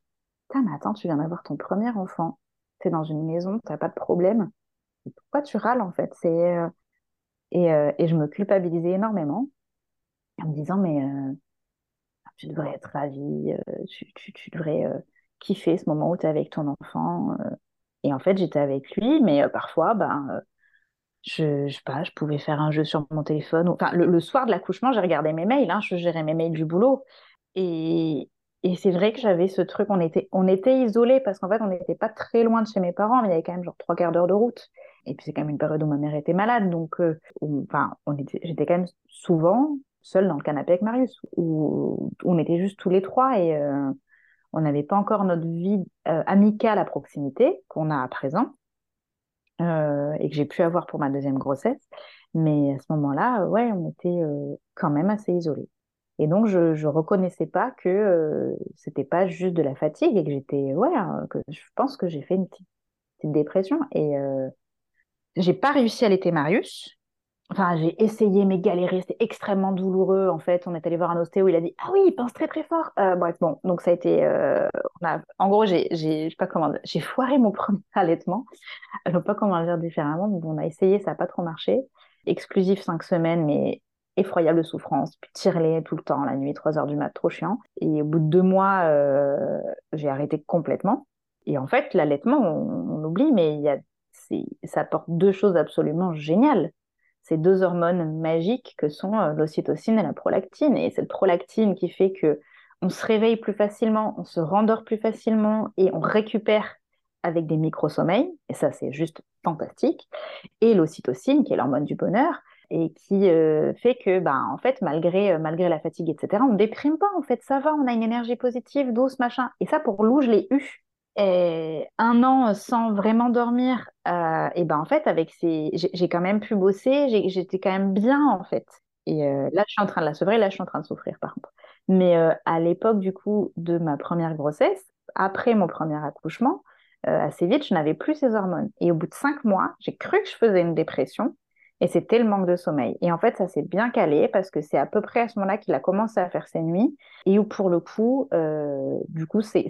mais attends, tu viens d'avoir ton premier enfant, tu es dans une maison, tu pas de problème. pourquoi tu râles, en fait? C'est, euh, et, euh, et je me culpabilisais énormément en me disant, mais euh, tu devrais être ravie, euh, tu, tu, tu, devrais kiffer ce moment où tu es avec ton enfant. Et en fait, j'étais avec lui, mais parfois, ben, je, je sais pas, je pouvais faire un jeu sur mon téléphone. Enfin, le, le soir de l'accouchement, j'ai regardé mes mails, hein, je gérais mes mails du boulot. Et, et c'est vrai que j'avais ce truc, on était, on était isolés parce qu'en fait, on n'était pas très loin de chez mes parents, mais il y avait quand même genre trois quarts d'heure de route. Et puis c'est quand même une période où ma mère était malade, donc euh, j'étais quand même souvent seule dans le canapé avec Marius, où, on était juste tous les trois et euh, on n'avait pas encore notre vie euh, amicale à proximité qu'on a à présent et que j'ai pu avoir pour ma deuxième grossesse. Mais à ce moment-là, ouais, on était quand même assez isolés. Et donc, je ne reconnaissais pas que c'était pas juste de la fatigue et que j'étais, ouais, que je pense que j'ai fait une petite, petite dépression. Et, j'ai pas réussi à l'été Marius. Enfin, j'ai essayé, mais galéré. C'était extrêmement douloureux. En fait, on est allé voir un ostéo. Il a dit Ah oui, il pense très très fort. Euh, bref, bon, donc ça a été. Euh. En gros, j'ai, j'ai, pas comment, j'ai foiré mon premier allaitement. Je sais pas comment le dire différemment. Bon, on a essayé, ça n'a pas trop marché. Exclusif cinq semaines, mais effroyable souffrance. Puis tire-les tout le temps, la nuit, 3 heures du mat, trop chiant. Et au bout de deux mois, euh, j'ai arrêté complètement. Et en fait, l'allaitement, on, oublie, mais il y a, ça apporte deux choses absolument géniales ces deux hormones magiques que sont euh, l'ocytocine et la prolactine. Et cette prolactine qui fait que on se réveille plus facilement, on se rendort plus facilement et on récupère avec des micro-sommeils. Et ça, c'est juste fantastique. Et l'ocytocine, qui est l'hormone du bonheur, et qui euh, fait que, ben, en fait, malgré, euh, malgré la fatigue, etc., on ne déprime pas, en fait, ça va, on a une énergie positive, douce, machin. Et ça, pour Lou, je l'ai eu. Et un an sans vraiment dormir, euh, et ben en fait, avec ces, j'ai quand même pu bosser, j'étais quand même bien en fait. Et euh, là, je suis en train de la sevrer, là, je suis en train de souffrir par contre. Mais euh, à l'époque du coup de ma première grossesse, après mon premier accouchement, assez vite, je n'avais plus ces hormones. Et au bout de cinq mois, j'ai cru que je faisais une dépression. Et c'était le manque de sommeil. Et en fait, ça s'est bien calé parce que c'est à peu près à ce moment-là qu'il a commencé à faire ses nuits et où pour le coup, euh, du coup, c'est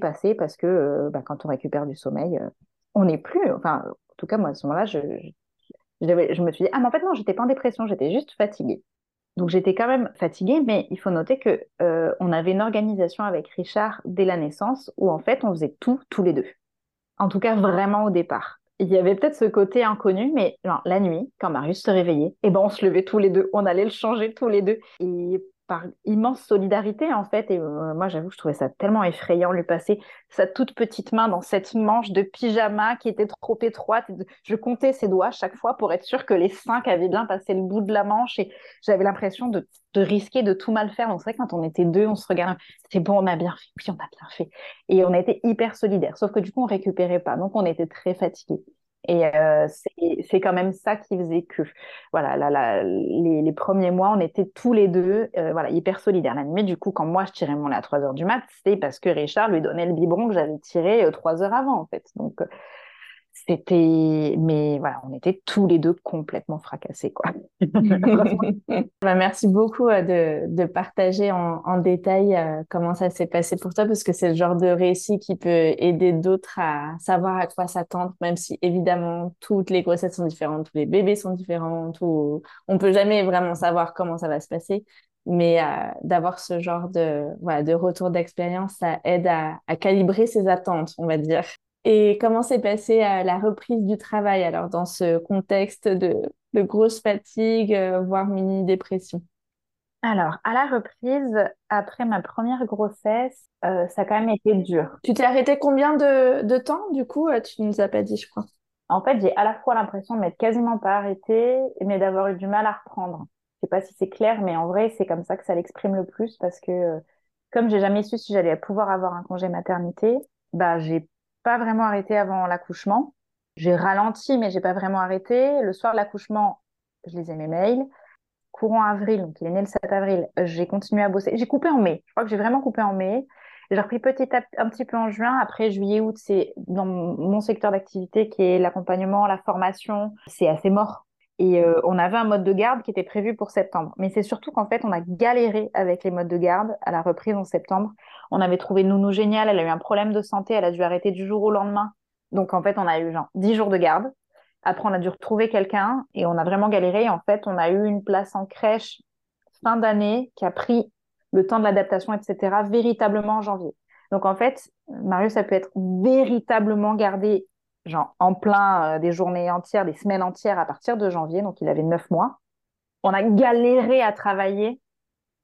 passé parce que euh, bah, quand on récupère du sommeil, euh, on n'est plus. Enfin, en tout cas, moi, à ce moment-là, je, je, me suis dit, ah, mais en fait, non, j'étais pas en dépression, j'étais juste fatiguée. Donc j'étais quand même fatiguée, mais il faut noter que on avait une organisation avec Richard dès la naissance où en fait on faisait tout tous les deux. En tout cas, vraiment au départ il y avait peut-être ce côté inconnu, mais la nuit, quand Marius se réveillait, eh ben, on se levait tous les deux, on allait le changer tous les deux. Et par immense solidarité, en fait, et euh, moi, j'avoue, je trouvais ça tellement effrayant, lui passer sa toute petite main dans cette manche de pyjama qui était trop étroite. Je comptais ses doigts chaque fois pour être sûre que les cinq avaient bien passé le bout de la manche, et j'avais l'impression de, risquer de tout mal faire. Donc, c'est vrai, quand on était deux, on se regardait, c'est bon, on a bien fait, puis on a bien fait. Et on a été hyper solidaires, sauf que du coup, on récupérait pas, donc on était très fatigués. Et euh, c'est quand même ça qui faisait que, voilà, les, les, premiers mois, on était tous les deux, euh, voilà, hyper solidaires. La nuit, du coup, quand moi je tirais mon lait à 3 heures du mat, c'était parce que Richard lui donnait le biberon que j'avais tiré euh, 3 heures avant, en fait. Donc, euh, c'était, mais voilà, on était tous les deux complètement fracassés, quoi. bah, merci beaucoup euh, de, de partager en, détail euh, comment ça s'est passé pour toi, parce que c'est le genre de récit qui peut aider d'autres à savoir à quoi s'attendre, même si évidemment toutes les grossesses sont différentes, tous les bébés sont différents, tout... on peut jamais vraiment savoir comment ça va se passer. Mais euh, d'avoir ce genre de, voilà, de retour d'expérience, ça aide à calibrer ses attentes, on va dire. Et comment s'est passée euh, la reprise du travail alors dans ce contexte de, de grosse fatigue, euh, voire mini-dépression? Alors, à la reprise, après ma première grossesse, euh, ça a quand même été dur. Tu t'es arrêté combien de, de temps du coup Tu ne nous as pas dit, je crois? En fait, j'ai à la fois l'impression de m'être quasiment pas arrêtée, mais d'avoir eu du mal à reprendre. Je sais pas si c'est clair, mais en vrai, c'est comme ça que ça l'exprime le plus parce que comme j'ai jamais su si j'allais pouvoir avoir un congé maternité, bah j'ai pas vraiment arrêté avant l'accouchement. J'ai ralenti, mais j'ai pas vraiment arrêté. Le soir de l'accouchement, je lisais mes mails. Courant avril, donc il est né le 7 avril, j'ai continué à bosser. J'ai coupé en mai. Je crois que j'ai vraiment coupé en mai. J'ai repris petit à un petit peu en juin. Après, juillet, août, c'est dans mon secteur d'activité qui est l'accompagnement, la formation. C'est assez mort. Et euh, on avait un mode de garde qui était prévu pour septembre. Mais c'est surtout qu'en fait, on a galéré avec les modes de garde à la reprise en septembre. On avait trouvé Nounou génial, elle a eu un problème de santé, elle a dû arrêter du jour au lendemain. Donc en fait, on a eu genre 10 jours de garde. Après, on a dû retrouver quelqu'un et on a vraiment galéré. Et en fait, on a eu une place en crèche fin d'année qui a pris le temps de l'adaptation, etc., véritablement en janvier. Donc en fait, Marius a pu être véritablement gardé genre en plein euh, des journées entières, des semaines entières à partir de janvier, donc il avait neuf mois. On a galéré à travailler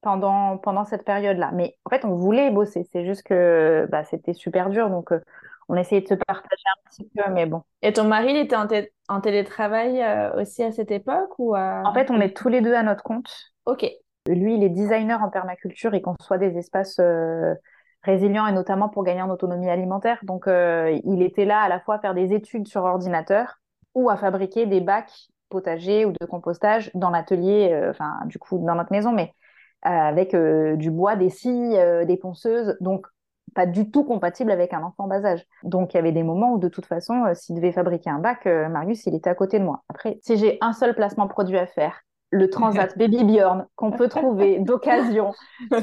pendant, pendant cette période-là. Mais en fait, on voulait bosser. C'est juste que bah, c'était super dur. Donc, euh, on essayait de se partager un petit peu, mais bon. Et ton mari, il était en, en télétravail euh, aussi à cette époque ou En fait, on est tous les deux à notre compte. Ok. Lui, il est designer en permaculture. Il conçoit des espaces résilient et notamment pour gagner en autonomie alimentaire. Donc, euh, il était là à la fois à faire des études sur ordinateur ou à fabriquer des bacs potagers ou de compostage dans l'atelier, euh, enfin, du coup, dans notre maison, mais euh, avec du bois, des scies, des ponceuses. Donc, pas du tout compatible avec un enfant bas âge. Donc il y avait des moments où de toute façon, s'il devait fabriquer un bac, Marius, il était à côté de moi. Après, si j'ai un seul placement produit à faire, le Transat Baby Bjorn qu'on peut trouver d'occasion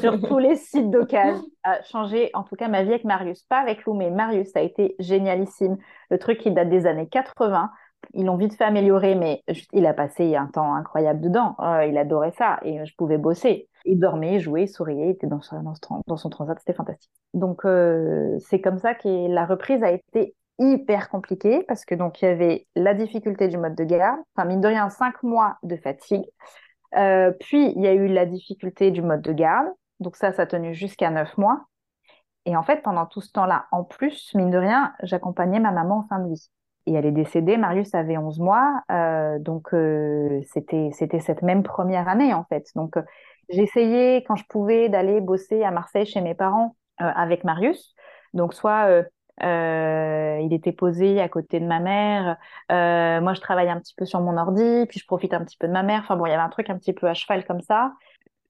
sur tous les sites d'occasion a changé en tout cas ma vie avec Marius. Pas avec Lou, mais Marius, ça a été génialissime. Le truc qui date des années 80. Ils l'ont vite fait améliorer, mais il a passé un temps incroyable dedans. Euh, il adorait ça et je pouvais bosser. Il dormait, jouait, souriait, il était dans, son, dans son transat, c'était fantastique. Donc euh, c'est comme ça que la reprise a été hyper compliquée parce que donc il y avait la difficulté du mode de garde, enfin mine de rien cinq mois de fatigue, euh, puis il y a eu la difficulté du mode de garde, donc ça ça a tenu jusqu'à neuf mois. Et en fait pendant tout ce temps-là, en plus mine de rien, j'accompagnais ma maman en fin de vie. Et elle est décédée, Marius avait 11 mois, euh, donc c'était c'était cette même première année en fait. Donc J'essayais, quand je pouvais, d'aller bosser à Marseille chez mes parents euh, avec Marius. Donc, soit euh, euh, il était posé à côté de ma mère. Euh, moi, je travaille un petit peu sur mon ordi, puis je profite un petit peu de ma mère. Enfin bon, il y avait un truc un petit peu à cheval comme ça.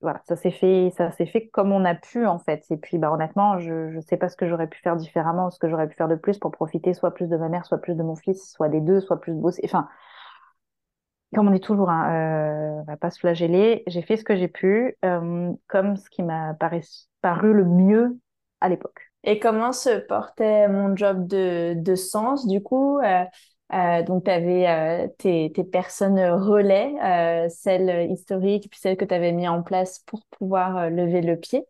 Voilà, ça s'est fait, ça s'est fait comme on a pu en fait. Et puis, bah honnêtement, je ne sais pas ce que j'aurais pu faire différemment, ce que j'aurais pu faire de plus pour profiter soit plus de ma mère, soit plus de mon fils, soit des deux, soit plus de bosser. Enfin, comme on dit toujours, hein, euh, on va pas se flageller. J'ai fait ce que j'ai pu, euh, comme ce qui m'a paru le mieux à l'époque. Et comment se portait mon job de, de sens, du coup euh, euh donc, tu avais euh, tes, tes, personnes relais, celles historiques, puis celles que tu avais mis en place pour pouvoir lever le pied.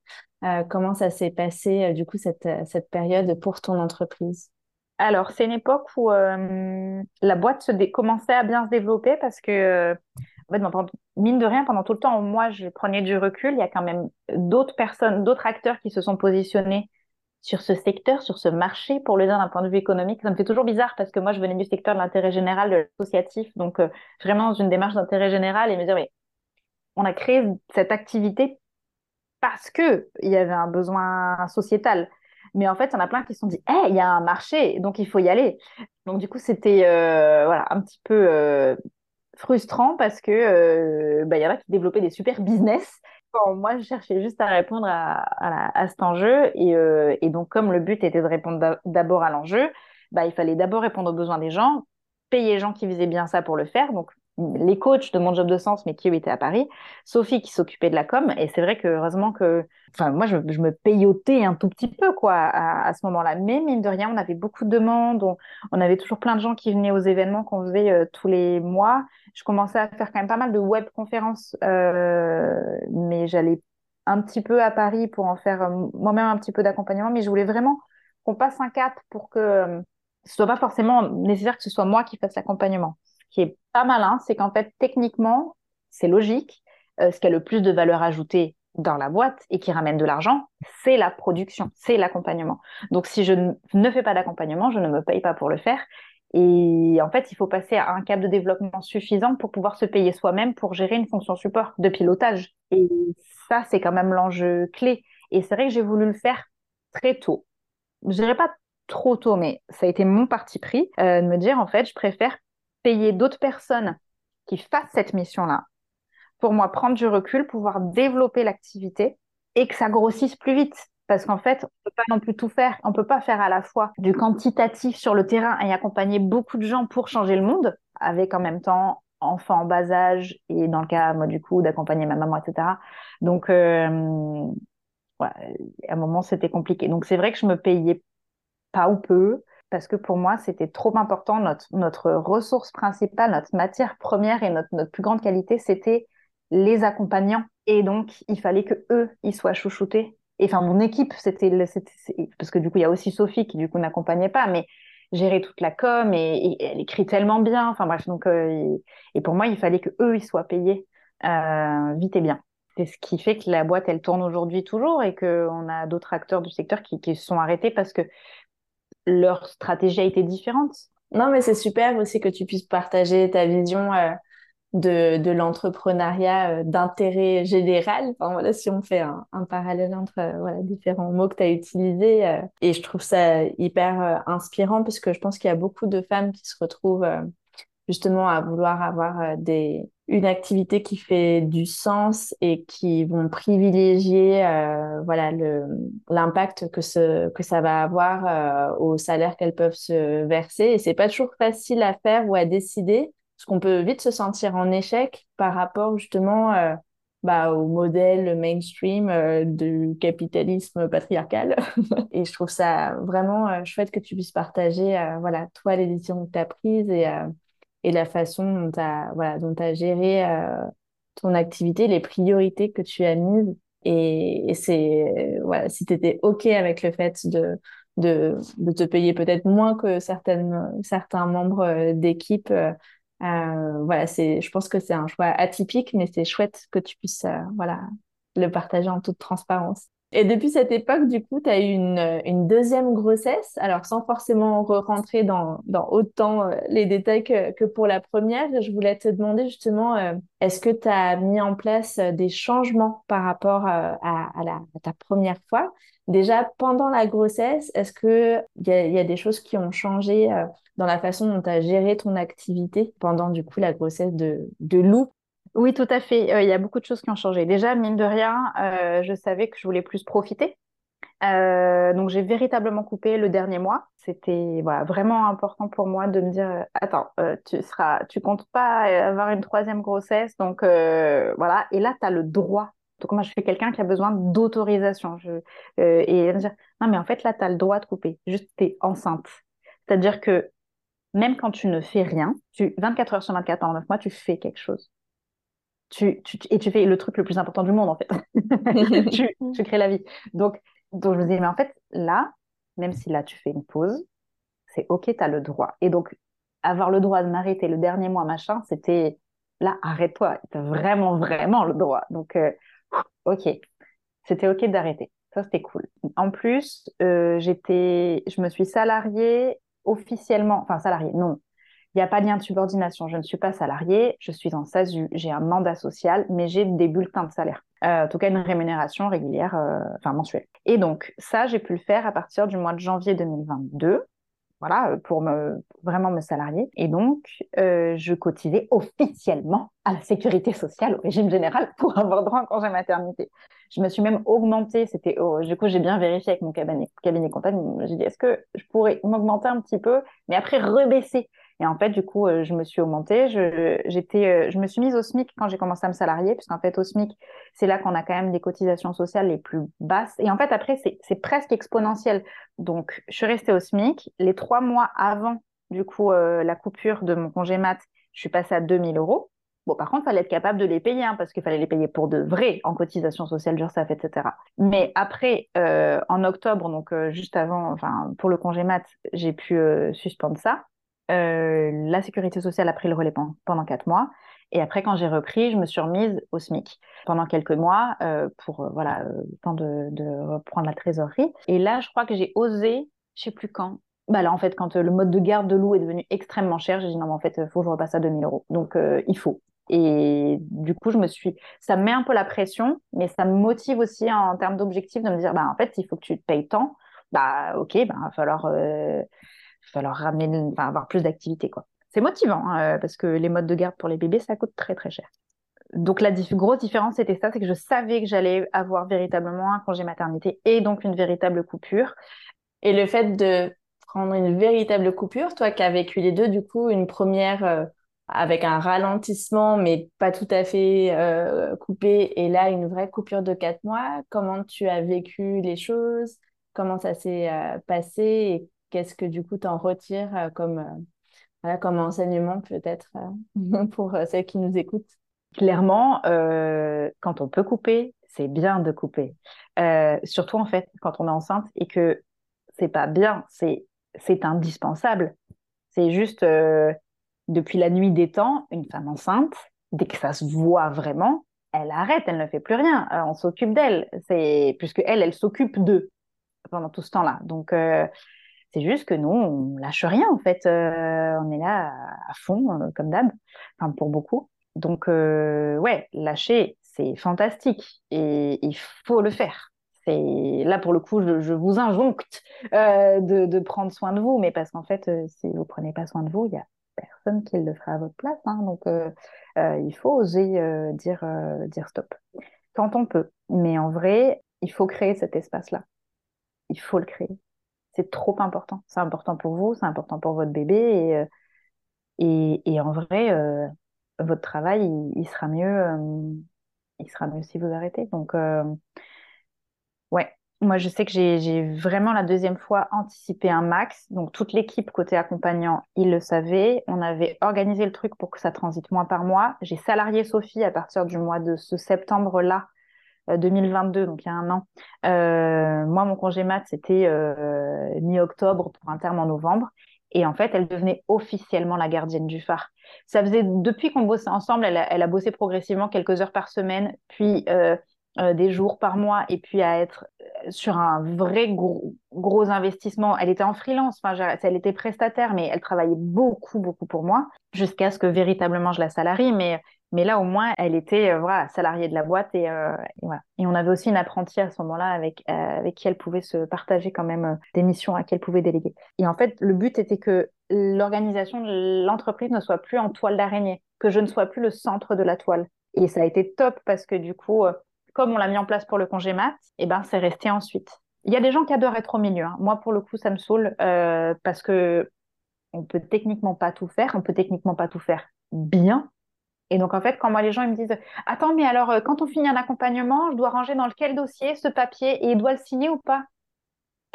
comment ça s'est passé, du coup, cette, cette période pour ton entreprise? Alors, c'est une époque où la boîte se commençait à bien se développer parce que, euh, mine de rien, pendant tout le temps moi je prenais du recul, il y a quand même d'autres personnes, d'autres acteurs qui se sont positionnés sur ce secteur, sur ce marché, pour le dire d'un point de vue économique. Ça me fait toujours bizarre parce que moi je venais du secteur de l'intérêt général, de l'associatif, donc euh, vraiment dans une démarche d'intérêt général et me dire, oui, on a créé cette activité parce que il y avait un besoin sociétal. Mais en fait, il y en a plein qui se sont dit, eh, il y a un marché, donc il faut y aller. Donc du coup, c'était euh, voilà, un petit peu euh, frustrant parce que euh, bah, y en a qui développaient des super business. Quand moi, je cherchais juste à répondre à, à, cet enjeu. Et, et, donc, comme le but était de répondre d'abord à l'enjeu, bah, il fallait d'abord répondre aux besoins des gens, payer les gens qui faisaient bien ça pour le faire. Donc, les coachs de mon job de sens, mais qui étaient à Paris, Sophie qui s'occupait de la com. Et c'est vrai que heureusement que, enfin, moi, je, me payotais un tout petit peu, quoi, à, ce moment-là. Mais mine de rien, on avait beaucoup de demandes. On, avait toujours plein de gens qui venaient aux événements qu'on faisait euh, tous les mois. Je commençais à faire quand même pas mal de web conférences, euh, mais j'allais un petit peu à Paris pour en faire euh, moi-même un petit peu d'accompagnement. Mais je voulais vraiment qu'on passe un cap pour que ce soit pas forcément nécessaire que ce soit moi qui fasse l'accompagnement qui est pas malin, c'est qu'en fait, techniquement, c'est logique. Euh, ce qui a le plus de valeur ajoutée dans la boîte et qui ramène de l'argent, c'est la production, c'est l'accompagnement. Donc, si je ne fais pas d'accompagnement, je ne me paye pas pour le faire. Et en fait, il faut passer à un cap de développement suffisant pour pouvoir se payer soi-même pour gérer une fonction support de pilotage. Et ça, c'est quand même l'enjeu clé. Et c'est vrai que j'ai voulu le faire très tôt. Je dirais pas trop tôt, mais ça a été mon parti pris euh, de me dire, en fait, je préfère payer d'autres personnes qui fassent cette mission-là, pour moi prendre du recul, pouvoir développer l'activité et que ça grossisse plus vite. Parce qu'en fait, on peut pas non plus tout faire. On peut pas faire à la fois du quantitatif sur le terrain et accompagner beaucoup de gens pour changer le monde, avec en même temps enfants en bas âge et dans le cas, moi, du coup, d'accompagner ma maman, etc. Donc, euh, à un moment, c'était compliqué. Donc, c'est vrai que je me payais pas ou peu parce que pour moi, c'était trop important. Notre, ressource principale, notre matière première et notre, notre plus grande qualité, c'était les accompagnants. Et donc, il fallait que eux, ils soient chouchoutés. Et enfin, mon équipe, c'était, parce que du coup, il y a aussi Sophie qui du coup n'accompagnait pas, mais gérer toute la com et, elle écrit tellement bien. Enfin bref, donc euh, et, pour moi, il fallait que eux, ils soient payés euh, vite et bien. C'est ce qui fait que la boîte, elle tourne aujourd'hui toujours et qu'on a d'autres acteurs du secteur qui, qui se sont arrêtés parce que leur stratégie a été différente. Non, mais c'est super aussi que tu puisses partager ta vision euh, de, de l'entrepreneuriat euh, d'intérêt général. Voilà, si on fait un, un parallèle entre euh, voilà, différents mots que tu as utilisés. et je trouve ça hyper inspirant parce que je pense qu'il y a beaucoup de femmes qui se retrouvent justement à vouloir avoir des, une activité qui fait du sens et qui vont privilégier euh, voilà le l'impact que ce que ça va avoir euh, au salaire qu'elles peuvent se verser. Et c'est pas toujours facile à faire ou à décider parce qu'on peut vite se sentir en échec par rapport justement euh, bah, au modèle mainstream euh, du capitalisme patriarcal. Et je trouve ça vraiment euh, chouette que tu puisses partager voilà toi les décisions que tu as prises et et la façon dont tu as, voilà, dont as géré euh, ton activité, les priorités que tu as mises. Et, c'est, voilà, si tu étais OK avec le fait de, de, de te payer peut-être moins que certaines, certains membres euh, d'équipe, euh, voilà, c'est, je pense que c'est un choix atypique, mais c'est chouette que tu puisses, voilà, le partager en toute transparence. Et depuis cette époque, du coup, tu as eu une, une, deuxième grossesse. Alors, sans forcément rentrer dans, dans autant euh, les détails que, que, pour la première, je voulais te demander justement, euh, est-ce que tu as mis en place euh, des changements par rapport à, à, la, à ta première fois? Déjà, pendant la grossesse, est-ce qu'il y, a, y a des choses qui ont changé dans la façon dont tu as géré ton activité pendant, du coup, la grossesse de, de Lou oui, tout à fait. Euh, il y a beaucoup de choses qui ont changé. Déjà, mine de rien, euh, je savais que je voulais plus profiter. Euh, donc, j'ai véritablement coupé le dernier mois. C'était voilà, vraiment important pour moi de me dire attends, tu seras, tu comptes pas avoir une troisième grossesse. Donc, voilà. Et là, tu as le droit. Donc, moi, je suis quelqu'un qui a besoin d'autorisation. Je, et me dire non, mais en fait, là, tu as le droit de couper. Juste, tu es enceinte. C'est-à-dire que même quand tu ne fais rien, tu, 24 heures sur 24 en 9 mois, tu fais quelque chose tu, tu, et tu fais le truc le plus important du monde, en fait. tu, tu, crées la vie. Donc, donc, je me dis, mais en fait, là, même si là, tu fais une pause, c'est OK, tu as le droit. Et donc, avoir le droit de m'arrêter le dernier mois, machin, c'était là, arrête-toi. Tu as vraiment, vraiment le droit. Donc, euh, OK. C'était OK d'arrêter. Ça, c'était cool. En plus, euh, j'étais, je me suis salariée officiellement, enfin salariée, non, il n'y a pas de lien de subordination. Je ne suis pas salariée, je suis en SASU, j'ai un mandat social, mais j'ai des bulletins de salaire. Euh, en tout cas, une rémunération régulière, euh, enfin mensuelle. Et donc, ça, j'ai pu le faire à partir du mois de janvier 2022 voilà, pour me, vraiment me salarier. Et donc, euh, je cotisais officiellement à la sécurité sociale, au régime général, pour avoir droit à un congé maternité. Je me suis même augmentée, c'était, du coup, j'ai bien vérifié avec mon cabinet, cabinet comptable, j'ai dit, est-ce que je pourrais m'augmenter un petit peu, mais après rebaisser et en fait, du coup, euh, je me suis augmentée. Je, j'étais, euh, je me suis mise au SMIC quand j'ai commencé à me salarier, puisqu'en fait, au SMIC, c'est là qu'on a quand même des cotisations sociales les plus basses. Et en fait, après, c'est, presque exponentiel. Donc, je suis restée au SMIC. Les trois mois avant, du coup, euh, la coupure de mon congé mat, je suis passée à 2000 euros. Bon, par contre, il fallait être capable de les payer, hein, parce qu'il fallait les payer pour de vrai en cotisation sociale, URSAF, etc. Mais après, en octobre, donc juste avant, enfin, pour le congé mat, j'ai pu suspendre ça. Euh, la sécurité sociale a pris le relais pendant quatre mois. Et après, quand j'ai repris, je me suis remise au SMIC pendant quelques mois euh, pour euh, voilà le temps de, reprendre la trésorerie. Et là, je crois que j'ai osé, je sais plus quand. Bah là, en fait, quand le mode de garde de loup est devenu extrêmement cher, j'ai dit non, mais en fait, faut que je repasse à 2000 euros. Donc, il faut. Et du coup, je me suis, ça me met un peu la pression, mais ça me motive aussi en, termes d'objectifs de me dire, bah en fait, il faut que tu te payes tant. Bah ok, bah, il va falloir il va falloir ramener, enfin, avoir plus d'activité. C'est motivant, hein, euh, parce que les modes de garde pour les bébés, ça coûte très, très cher. Donc, la grosse différence, c'était ça, c'est que je savais que j'allais avoir véritablement un congé maternité et donc une véritable coupure. Et le fait de prendre une véritable coupure, toi qui as vécu les deux, du coup, une première euh, avec un ralentissement, mais pas tout à fait euh, coupé, et là, une vraie coupure de quatre mois, comment tu as vécu les choses? Comment ça s'est passé? Et qu'est-ce que du coup tu en retires euh, comme, euh, comme enseignement peut-être euh, pour celles qui nous écoutent? Clairement, quand on peut couper, c'est bien de couper. surtout en fait quand on est enceinte et que c'est pas bien, c'est indispensable. C'est juste depuis la nuit des temps, une femme enceinte, dès que ça se voit vraiment, elle arrête, elle ne fait plus rien. on s'occupe d'elle, c'est puisque elle, elle s'occupe d'eux pendant tout ce temps-là. Donc c'est juste que nous, on lâche rien en fait. Euh, on est là à, fond, euh, comme d'hab, enfin pour beaucoup. Donc euh, ouais, lâcher, c'est fantastique et il faut le faire. C'est là pour le coup, je, vous injoncte de, prendre soin de vous, mais parce qu'en fait, si vous prenez pas soin de vous, il y a personne qui le fera à votre place. Hein. donc il faut oser dire, dire stop quand on peut. Mais en vrai, il faut créer cet espace-là. Il faut le créer. C'est trop important. C'est important pour vous, c'est important pour votre bébé. Et, et, en vrai, votre travail, il, sera mieux, il sera mieux si vous arrêtez. Donc, ouais, moi, je sais que j'ai vraiment la deuxième fois anticipé un max. Donc, toute l'équipe côté accompagnant, ils le savaient. On avait organisé le truc pour que ça transite moins par mois. J'ai salarié Sophie à partir du mois de ce septembre-là, 2022, euh, donc il y a un an. Euh, moi, mon congé mat, c'était euh, mi-octobre pour un terme en novembre. Et en fait, elle devenait officiellement la gardienne du phare. Ça faisait depuis qu'on bossait ensemble, elle a, bossé progressivement quelques heures par semaine, puis des jours par mois et puis à être sur un vrai gros, gros investissement. Elle était en freelance, enfin, elle était prestataire, mais elle travaillait beaucoup, beaucoup pour moi jusqu'à ce que véritablement je la salarie. Mais, mais là, au moins, elle était euh, salariée de la boîte et, voilà. Et on avait aussi une apprentie à ce moment-là avec, avec qui elle pouvait se partager quand même des missions à qui elle pouvait déléguer. Et en fait, le but était que l'organisation de l'entreprise ne soit plus en toile d'araignée, que je ne sois plus le centre de la toile. Et ça a été top parce que du coup, comme on l'a mis en place pour le congé mat, eh ben, c'est resté ensuite. Il y a des gens qui adorent être au milieu. Hein. Moi, pour le coup, ça me saoule euh, parce que on peut techniquement pas tout faire, on peut techniquement pas tout faire bien. Et donc, en fait, quand moi, les gens ils me disent Attends, mais alors, euh, quand on finit un accompagnement, je dois ranger dans lequel dossier ce papier et il doit le signer ou pas?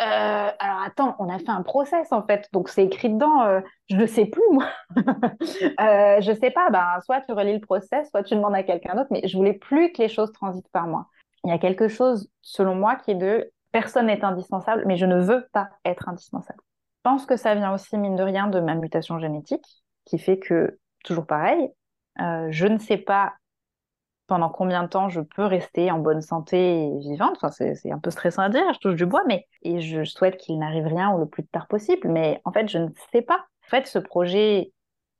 Euh, alors attends, on a fait un process en fait, donc c'est écrit dedans. Euh, je ne sais plus moi. euh, je sais pas. Ben soit tu relis le process, soit tu demandes à quelqu'un d'autre. Mais je voulais plus que les choses transitent par moi. Il y a quelque chose, selon moi, qui est de personne n'est indispensable, mais je ne veux pas être indispensable. Je pense que ça vient aussi mine de rien de ma mutation génétique, qui fait que toujours pareil. Euh, je ne sais pas pendant combien de temps je peux rester en bonne santé et vivante. Enfin, c'est un peu stressant à dire, je touche du bois, mais et je souhaite qu'il n'arrive rien le plus tard possible. Mais en fait, je ne sais pas. En fait, ce projet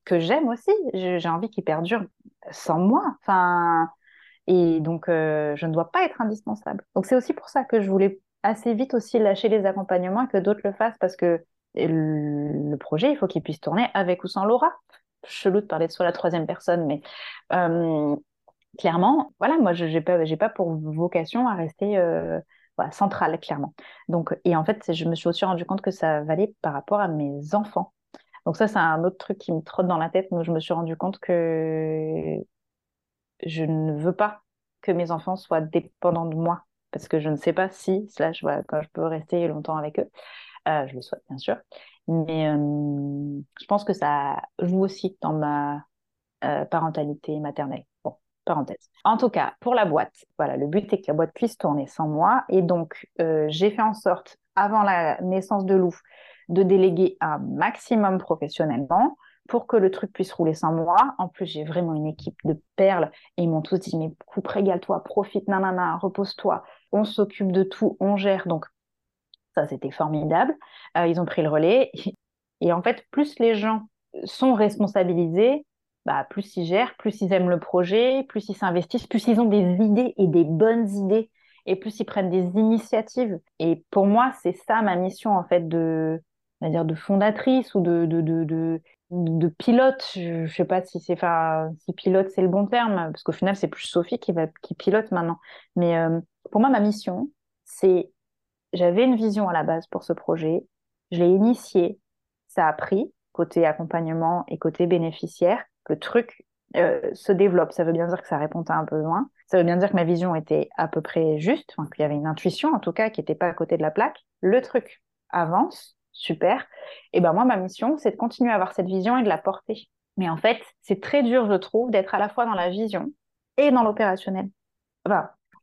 que j'aime aussi, j'ai envie qu'il perdure sans moi. Enfin, et donc, euh, je ne dois pas être indispensable. Donc, c'est aussi pour ça que je voulais assez vite aussi lâcher les accompagnements et que d'autres le fassent parce que le projet, il faut qu'il puisse tourner avec ou sans Laura. Chelou de parler de soi la troisième personne, mais euh, clairement, voilà, moi, je n'ai pas, pas pour vocation à rester euh, centrale, clairement. Donc, et en fait, je me suis aussi rendu compte que ça valait par rapport à mes enfants. Donc ça, c'est un autre truc qui me trotte dans la tête. Moi, je me suis rendu compte que je ne veux pas que mes enfants soient dépendants de moi, parce que je ne sais pas si, slash, quand je peux rester longtemps avec eux. Euh, je le souhaite, bien sûr. Mais euh, je pense que ça joue aussi dans ma euh, parentalité maternelle. Bon, parenthèse. En tout cas, pour la boîte, voilà, le but est que la boîte puisse tourner sans moi. Et donc, euh, j'ai fait en sorte, avant la naissance de Lou, de déléguer un maximum professionnellement pour que le truc puisse rouler sans moi. En plus, j'ai vraiment une équipe de perles et ils m'ont tous dit, mais coupe, régale-toi, profite, nanana, repose-toi, on s'occupe de tout, on gère. Donc, ça, c'était formidable. Euh, ils ont pris le relais. Et en fait, plus les gens sont responsabilisés, bah, plus ils gèrent, plus ils aiment le projet, plus ils s'investissent, plus ils ont des idées et des bonnes idées, et plus ils prennent des initiatives. Et pour moi, c'est ça ma mission en fait de, dire de fondatrice ou de de, de, pilote. Je, ne sais pas si c'est si pilote c'est le bon terme, parce qu'au final c'est plus Sophie qui va qui pilote maintenant. Mais euh, pour moi, ma mission, c'est j'avais une vision à la base pour ce projet, je l'ai initié, ça a pris côté accompagnement et côté bénéficiaire le truc euh, se développe. Ça veut bien dire que ça répond à un besoin. Ça veut bien dire que ma vision était à peu près juste, qu'il y avait une intuition en tout cas qui n'était pas à côté de la plaque. Le truc avance, super. Et ben moi, ma mission, c'est de continuer à avoir cette vision et de la porter. Mais en fait, c'est très dur, je trouve, d'être à la fois dans la vision et dans l'opérationnel.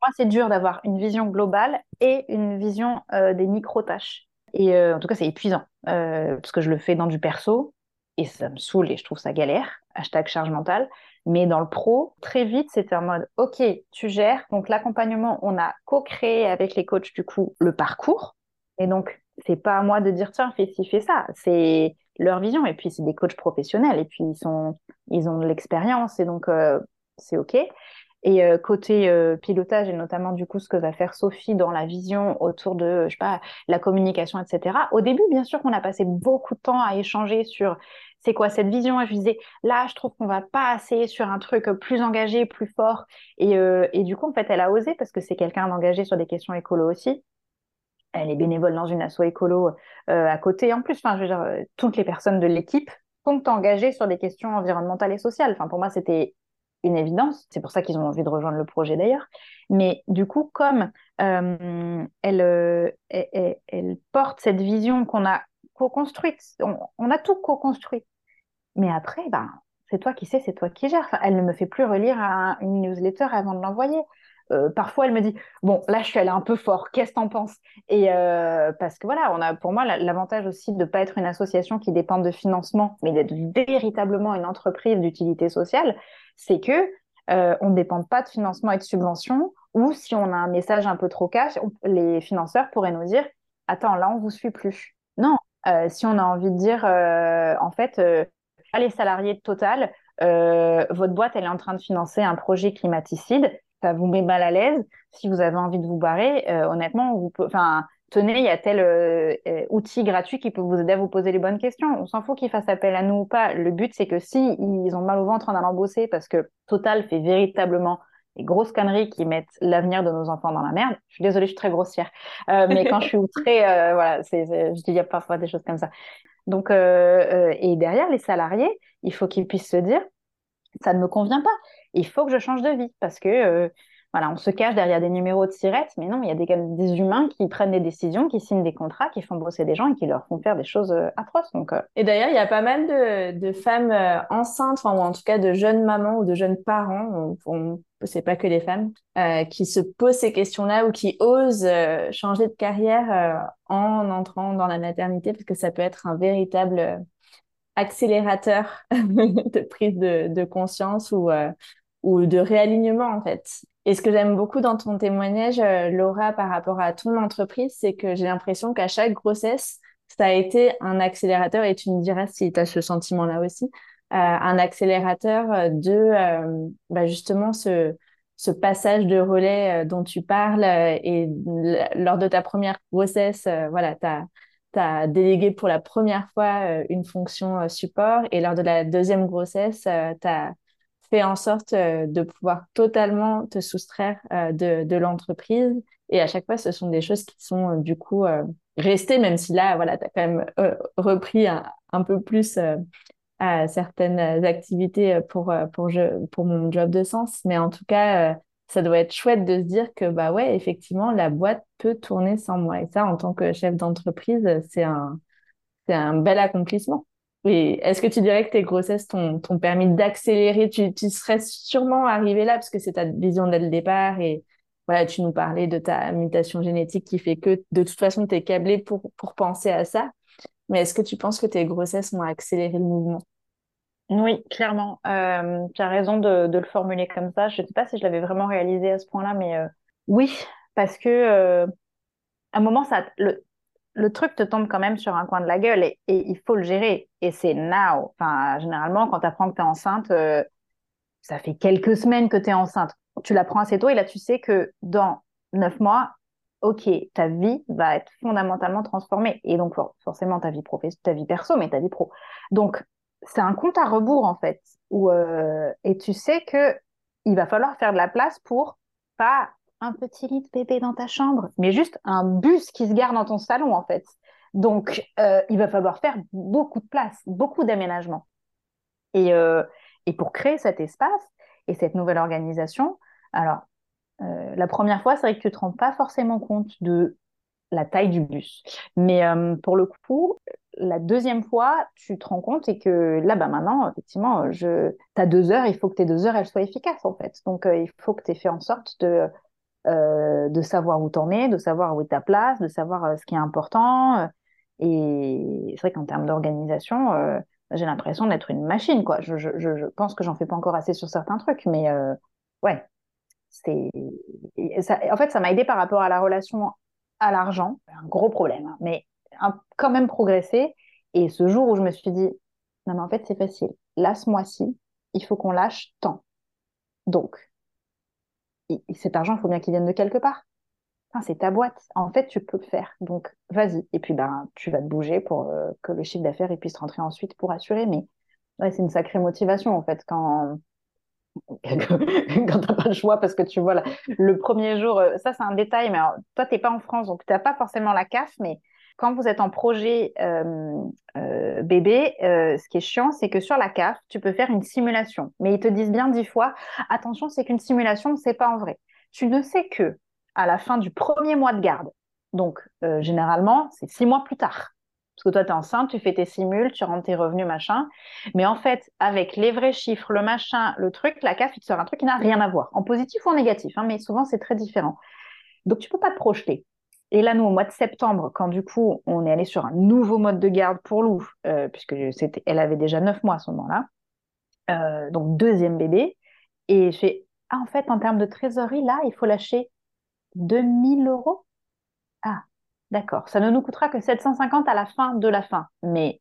Moi, c'est dur d'avoir une vision globale et une vision euh, des micro-tâches. Et euh, en tout cas, c'est épuisant, parce que je le fais dans du perso, et ça me saoule et je trouve ça galère. Hashtag charge mentale. Mais dans le pro, très vite, c'était en mode, OK, tu gères. Donc, l'accompagnement, on a co-créé avec les coachs, du coup, le parcours. Et donc, c'est pas à moi de dire, tiens, fais ci, fais ça. C'est leur vision. Et puis, c'est des coachs professionnels. Et puis, ils sont, ils ont de l'expérience. Et donc, euh, c'est OK. Et euh, côté euh, pilotage, et notamment du coup ce que va faire Sophie dans la vision autour de, je sais pas, la communication, etc. Au début, bien sûr qu'on a passé beaucoup de temps à échanger sur c'est quoi cette vision. Et je disais, là, je trouve qu'on va pas assez sur un truc plus engagé, plus fort. Et, euh, et du coup, en fait, elle a osé parce que c'est quelqu'un d'engagé sur des questions écolo aussi. Elle est bénévole dans une asso écolo à côté. En plus, enfin, je veux dire, toutes les personnes de l'équipe sont engagées sur des questions environnementales et sociales. Enfin, pour moi, c'était une évidence. C'est pour ça qu'ils ont envie de rejoindre le projet d'ailleurs. Mais du coup, comme euh, elle, elle, porte cette vision qu'on a co-construite, on, a tout co-construit. Mais après, ben, c'est toi qui sais, c'est toi qui gères. elle ne me fait plus relire une newsletter avant de l'envoyer. Euh, parfois, elle me dit bon, là, je suis allée un peu fort. Qu'est-ce que t'en penses? Et euh, parce que voilà, on a pour moi l'avantage aussi de ne pas être une association qui dépend de financement, mais d'être véritablement une entreprise d'utilité sociale, c'est que euh, on ne dépend pas de financement et de subventions. Ou si on a un message un peu trop cash, les financeurs pourraient nous dire attends, là, on vous suit plus. Non, si on a envie de dire en fait, les salariés de Total, votre boîte, elle est en train de financer un projet climaticide ça vous met mal à l'aise, si vous avez envie de vous barrer, euh, honnêtement, vous enfin, tenez, il y a tel euh, euh, outil gratuit qui peut vous aider à vous poser les bonnes questions. On s'en fout qu'ils fassent appel à nous ou pas. Le but, c'est que si ils ont mal au ventre en allant bosser parce que Total fait véritablement des grosses conneries qui mettent l'avenir de nos enfants dans la merde. Je suis désolée, je suis très grossière. mais quand je suis outrée, voilà, c'est, je dis, il y a parfois des choses comme ça. Donc, et derrière, les salariés, il faut qu'ils puissent se dire, ça ne me convient pas il faut que je change de vie parce que euh, voilà, on se cache derrière des numéros de sirettes, mais non, il y a des, humains qui prennent des décisions, qui signent des contrats, qui font bosser des gens et qui leur font faire des choses euh, atroces. Donc, euh. Et d'ailleurs, il y a pas mal de, femmes enceintes, ou en tout cas de jeunes mamans ou de jeunes parents, on, c'est pas que les femmes, qui se posent ces questions-là ou qui osent changer de carrière en entrant dans la maternité, parce que ça peut être un véritable accélérateur de prise de, de conscience ou ou de réalignement en fait. Et ce que j'aime beaucoup dans ton témoignage, euh, Laura, par rapport à ton entreprise, c'est que j'ai l'impression qu'à chaque grossesse, ça a été un accélérateur, et tu me diras si tu as ce sentiment-là aussi, euh, un accélérateur de bah justement ce, ce passage de relais euh, dont tu parles. et lors de ta première grossesse, voilà, tu as, as, délégué pour la première fois une fonction support, et lors de la deuxième grossesse, tu as fais en sorte euh, de pouvoir totalement te soustraire euh, de, l'entreprise. Et à chaque fois, ce sont des choses qui sont euh, du coup restées, même si là, voilà, tu as quand même repris un, un, peu plus à certaines activités pour, pour, je, pour mon job de sens. Mais en tout cas, ça doit être chouette de se dire que, bah ouais, effectivement, la boîte peut tourner sans moi. Et ça, en tant que chef d'entreprise, c'est un, c'est un bel accomplissement. Et est-ce que tu dirais que tes grossesses t'ont permis d'accélérer? Tu, serais sûrement arrivé là parce que c'est ta vision dès le départ et voilà, tu nous parlais de ta mutation génétique qui fait que de toute façon, tu es câblé pour, pour penser à ça. Mais est-ce que tu penses que tes grossesses ont accéléré le mouvement? Oui, clairement. Euh, tu as raison de, de, le formuler comme ça. Je ne sais pas si je l'avais vraiment réalisé à ce point-là, mais euh, oui, parce que euh, à un moment, ça, le, le truc te tombe quand même sur un coin de la gueule et, il faut le gérer. Et c'est now. Enfin, généralement, quand tu apprends que tu es enceinte, euh, ça fait quelques semaines que tu es enceinte. Tu l'apprends assez tôt et là, tu sais que dans neuf mois, OK, ta vie va être fondamentalement transformée. Et donc, forcément, ta vie ta vie perso, mais ta vie pro. Donc, c'est un compte à rebours, en fait. Euh, et tu sais que il va falloir faire de la place pour pas un petit lit de bébé dans ta chambre, mais juste un bus qui se garde dans ton salon, en fait. Donc, euh, il va falloir faire beaucoup de place, beaucoup d'aménagement. Et, euh, et pour créer cet espace et cette nouvelle organisation, alors, euh, la première fois, c'est vrai que tu ne te rends pas forcément compte de la taille du bus. Mais pour le coup, la deuxième fois, tu te rends compte et que là, bah, maintenant, effectivement, je... tu as deux heures, il faut que tes deux heures, elles soient efficaces, en fait. Donc, il faut que tu aies fait en sorte de euh, de savoir où t'en es, de savoir où est ta place, de savoir euh, ce qui est important. Euh, et c'est vrai qu'en termes d'organisation, j'ai l'impression d'être une machine, quoi. Je, pense que j'en fais pas encore assez sur certains trucs, mais ouais, c'est. En fait, ça m'a aidé par rapport à la relation à l'argent, un gros problème, hein, mais quand même progressé. Et ce jour où je me suis dit, non, mais en fait, c'est facile. Là, ce mois-ci, il faut qu'on lâche tant. Donc, cet argent, il faut bien qu'il vienne de quelque part. c'est ta boîte. En fait, tu peux le faire. Donc, vas-y. Et puis, ben, tu vas te bouger pour euh, que le chiffre d'affaires puisse rentrer ensuite pour assurer. Mais c'est une sacrée motivation, en fait, quand, quand t'as pas le choix parce que tu vois le premier jour, euh, ça c'est un détail, mais alors, toi t'es pas en France donc tu n'as pas forcément la CAF, mais quand vous êtes en projet euh, euh, bébé, ce qui est chiant, c'est que sur la CAF, tu peux faire une simulation. Mais ils te disent bien dix fois, attention, c'est qu'une simulation, c'est pas en vrai. Tu ne sais que à la fin du premier mois de garde. Donc, généralement, c'est six mois plus tard. Parce que toi, tu es enceinte, tu fais tes simules, tu rentres tes revenus, machin. Mais en fait, avec les vrais chiffres, le machin, le truc, la CAF, il te sort un truc qui n'a rien à voir, en positif ou en négatif. Hein, mais souvent, c'est très différent. Donc, tu peux pas te projeter. Et là, nous, au mois de septembre, quand du coup, on est allé sur un nouveau mode de garde pour Lou, euh, puisque c'était, elle avait déjà neuf mois à ce moment-là, euh, donc deuxième bébé, et je fais, ah, en fait, en termes de trésorerie, là, il faut lâcher 2000 euros. Ah, D'accord. Ça ne nous coûtera que 750 à la fin de la fin. Mais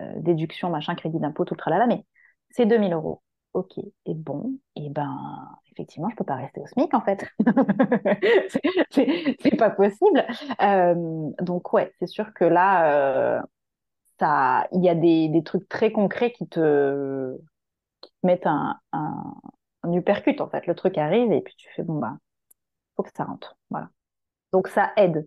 euh, déduction, machin, crédit d'impôt, tout le tralala, mais c'est 2000 euros. Ok. Et bon, et ben, effectivement, je peux pas rester au SMIC en fait. c'est pas possible. Euh, donc ouais, c'est sûr que là, euh, il y a des, des, trucs très concrets qui te, mettent un, un, en fait. Le truc arrive et puis tu fais bon bah, faut que ça rentre. Voilà. Donc ça aide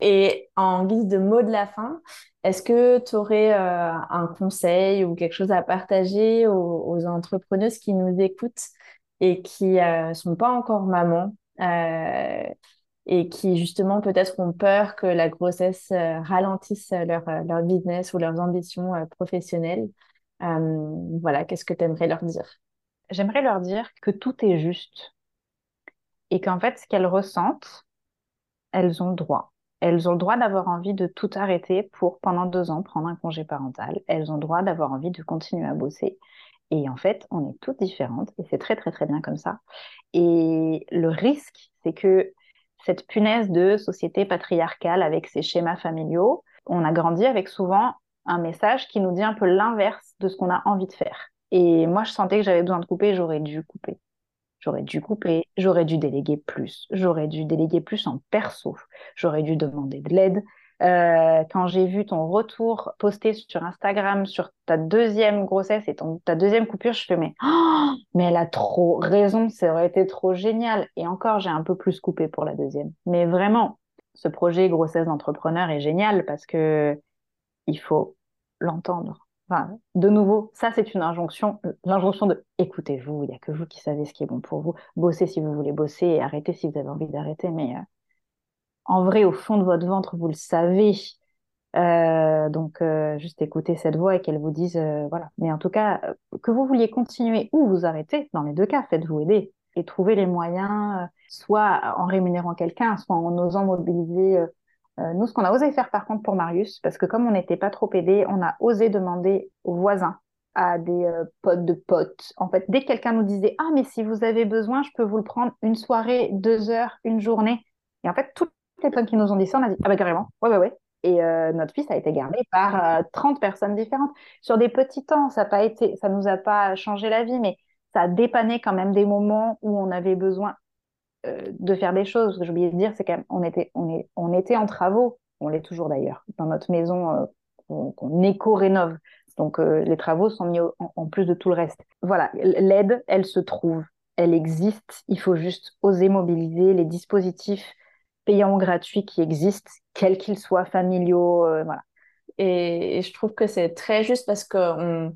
et en guise de mot de la fin, est-ce que tu aurais euh, un conseil ou quelque chose à partager aux, entrepreneuses qui nous écoutent et qui ne euh, sont pas encore mamans euh, et qui justement peut-être ont peur que la grossesse ralentisse leur, leur business ou leurs ambitions professionnelles Voilà, qu'est-ce que tu aimerais leur dire? J'aimerais leur dire que tout est juste et qu'en fait, ce qu'elles ressentent, elles ont droit elles ont le droit d'avoir envie de tout arrêter pour, pendant deux ans, prendre un congé parental. Elles ont le droit d'avoir envie de continuer à bosser. Et en fait, on est toutes différentes et c'est très, très, très bien comme ça. Et le risque, c'est que cette punaise de société patriarcale avec ses schémas familiaux, on a grandi avec souvent un message qui nous dit un peu l'inverse de ce qu'on a envie de faire. Et moi, je sentais que j'avais besoin de couper, j'aurais dû couper. J'aurais dû couper, j'aurais dû déléguer plus, j'aurais dû déléguer plus en perso, j'aurais dû demander de l'aide. Euh, quand j'ai vu ton retour posté sur Instagram sur ta deuxième grossesse et ton, ta deuxième coupure, je fais mais, oh, mais elle a trop raison, ça aurait été trop génial. Et encore, j'ai un peu plus coupé pour la deuxième. Mais vraiment, ce projet grossesse d'entrepreneur est génial parce que il faut l'entendre de nouveau, ça c'est une injonction, l'injonction de écoutez-vous, il n'y a que vous qui savez ce qui est bon pour vous, bossez si vous voulez bosser et arrêtez si vous avez envie d'arrêter, mais euh, en vrai, au fond de votre ventre, vous le savez. Euh, donc, euh, juste écoutez cette voix et qu'elle vous dise, voilà. Mais en tout cas, que vous vouliez continuer ou vous arrêter, dans les deux cas, faites-vous aider et trouvez les moyens, soit en rémunérant quelqu'un, soit en osant mobiliser euh, nous, ce qu'on a osé faire par contre pour Marius, parce que comme on n'était pas trop aidés, on a osé demander aux voisins, à des euh, potes de potes. En fait, dès que quelqu'un nous disait Ah, mais si vous avez besoin, je peux vous le prendre une soirée, deux heures, une journée. Et en fait, toutes les personnes qui nous ont dit ça, on a dit Ah, bah carrément, ouais, ouais, ouais. Et euh, notre fils a été gardé par 30 personnes différentes. Sur des petits temps, ça pas été, ça nous a pas changé la vie, mais ça a dépanné quand même des moments où on avait besoin. Euh, de faire des choses. Ce que oublié de dire, c'est qu'on était, on est, on était en travaux, on l'est toujours d'ailleurs, dans notre maison euh, qu'on éco-rénove. Donc euh, les travaux sont mis en, plus de tout le reste. Voilà, l'aide, elle se trouve, elle existe. Il faut juste oser mobiliser les dispositifs payants ou gratuits qui existent, quels qu'ils soient, familiaux, voilà. Et, je trouve que c'est très juste parce qu'on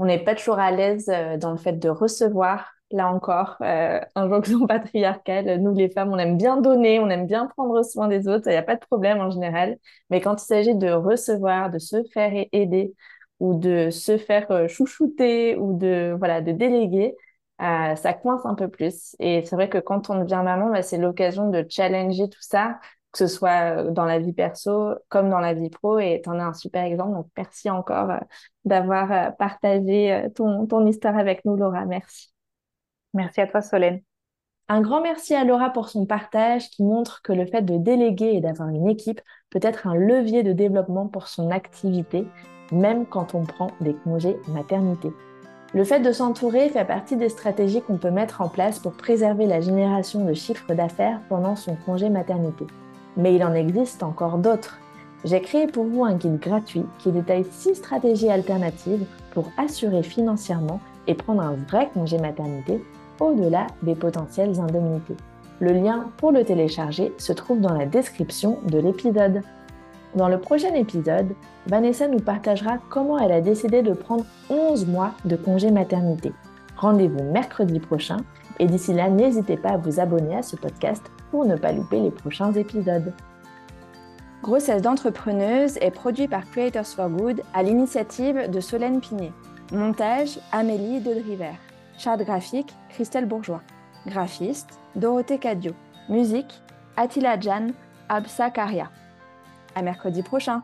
n'est pas toujours à l'aise dans le fait de recevoir là encore, euh, injonction patriarcale. Nous, les femmes, on aime bien donner, on aime bien prendre soin des autres, il n'y a pas de problème en général. Mais quand il s'agit de recevoir, de se faire aider ou de se faire euh, chouchouter ou de, voilà, de déléguer, euh, ça coince un peu plus. Et c'est vrai que quand on devient maman, bah, c'est l'occasion de challenger tout ça, que ce soit euh, dans la vie perso comme dans la vie pro. Et tu en as un super exemple. Donc, merci encore d'avoir partagé ton, ton histoire avec nous, Laura. Merci. Merci à toi, Solène. Un grand merci à Laura pour son partage qui montre que le fait de déléguer et d'avoir une équipe peut être un levier de développement pour son activité, même quand on prend des congés maternité. Le fait de s'entourer fait partie des stratégies qu'on peut mettre en place pour préserver la génération de chiffre d'affaires pendant son congé maternité. Mais il en existe encore d'autres. J'ai créé pour vous un guide gratuit qui détaille 6 stratégies alternatives pour assurer financièrement et prendre un vrai congé maternité au-delà des potentielles indemnités. Le lien pour le télécharger se trouve dans la description de l'épisode. Dans le prochain épisode, Vanessa nous partagera comment elle a décidé de prendre 11 mois de congé maternité. Rendez-vous mercredi prochain et d'ici là, n'hésitez pas à vous abonner à ce podcast pour ne pas louper les prochains épisodes. Grossesse d'entrepreneuse est produit par Creators for Good à l'initiative de Solène Pinet. Montage Amélie Dodriver. Charte graphique Christelle Bourgeois. Graphiste Dorothée Cadio. Musique Attila Jan Absa Karia. À mercredi prochain!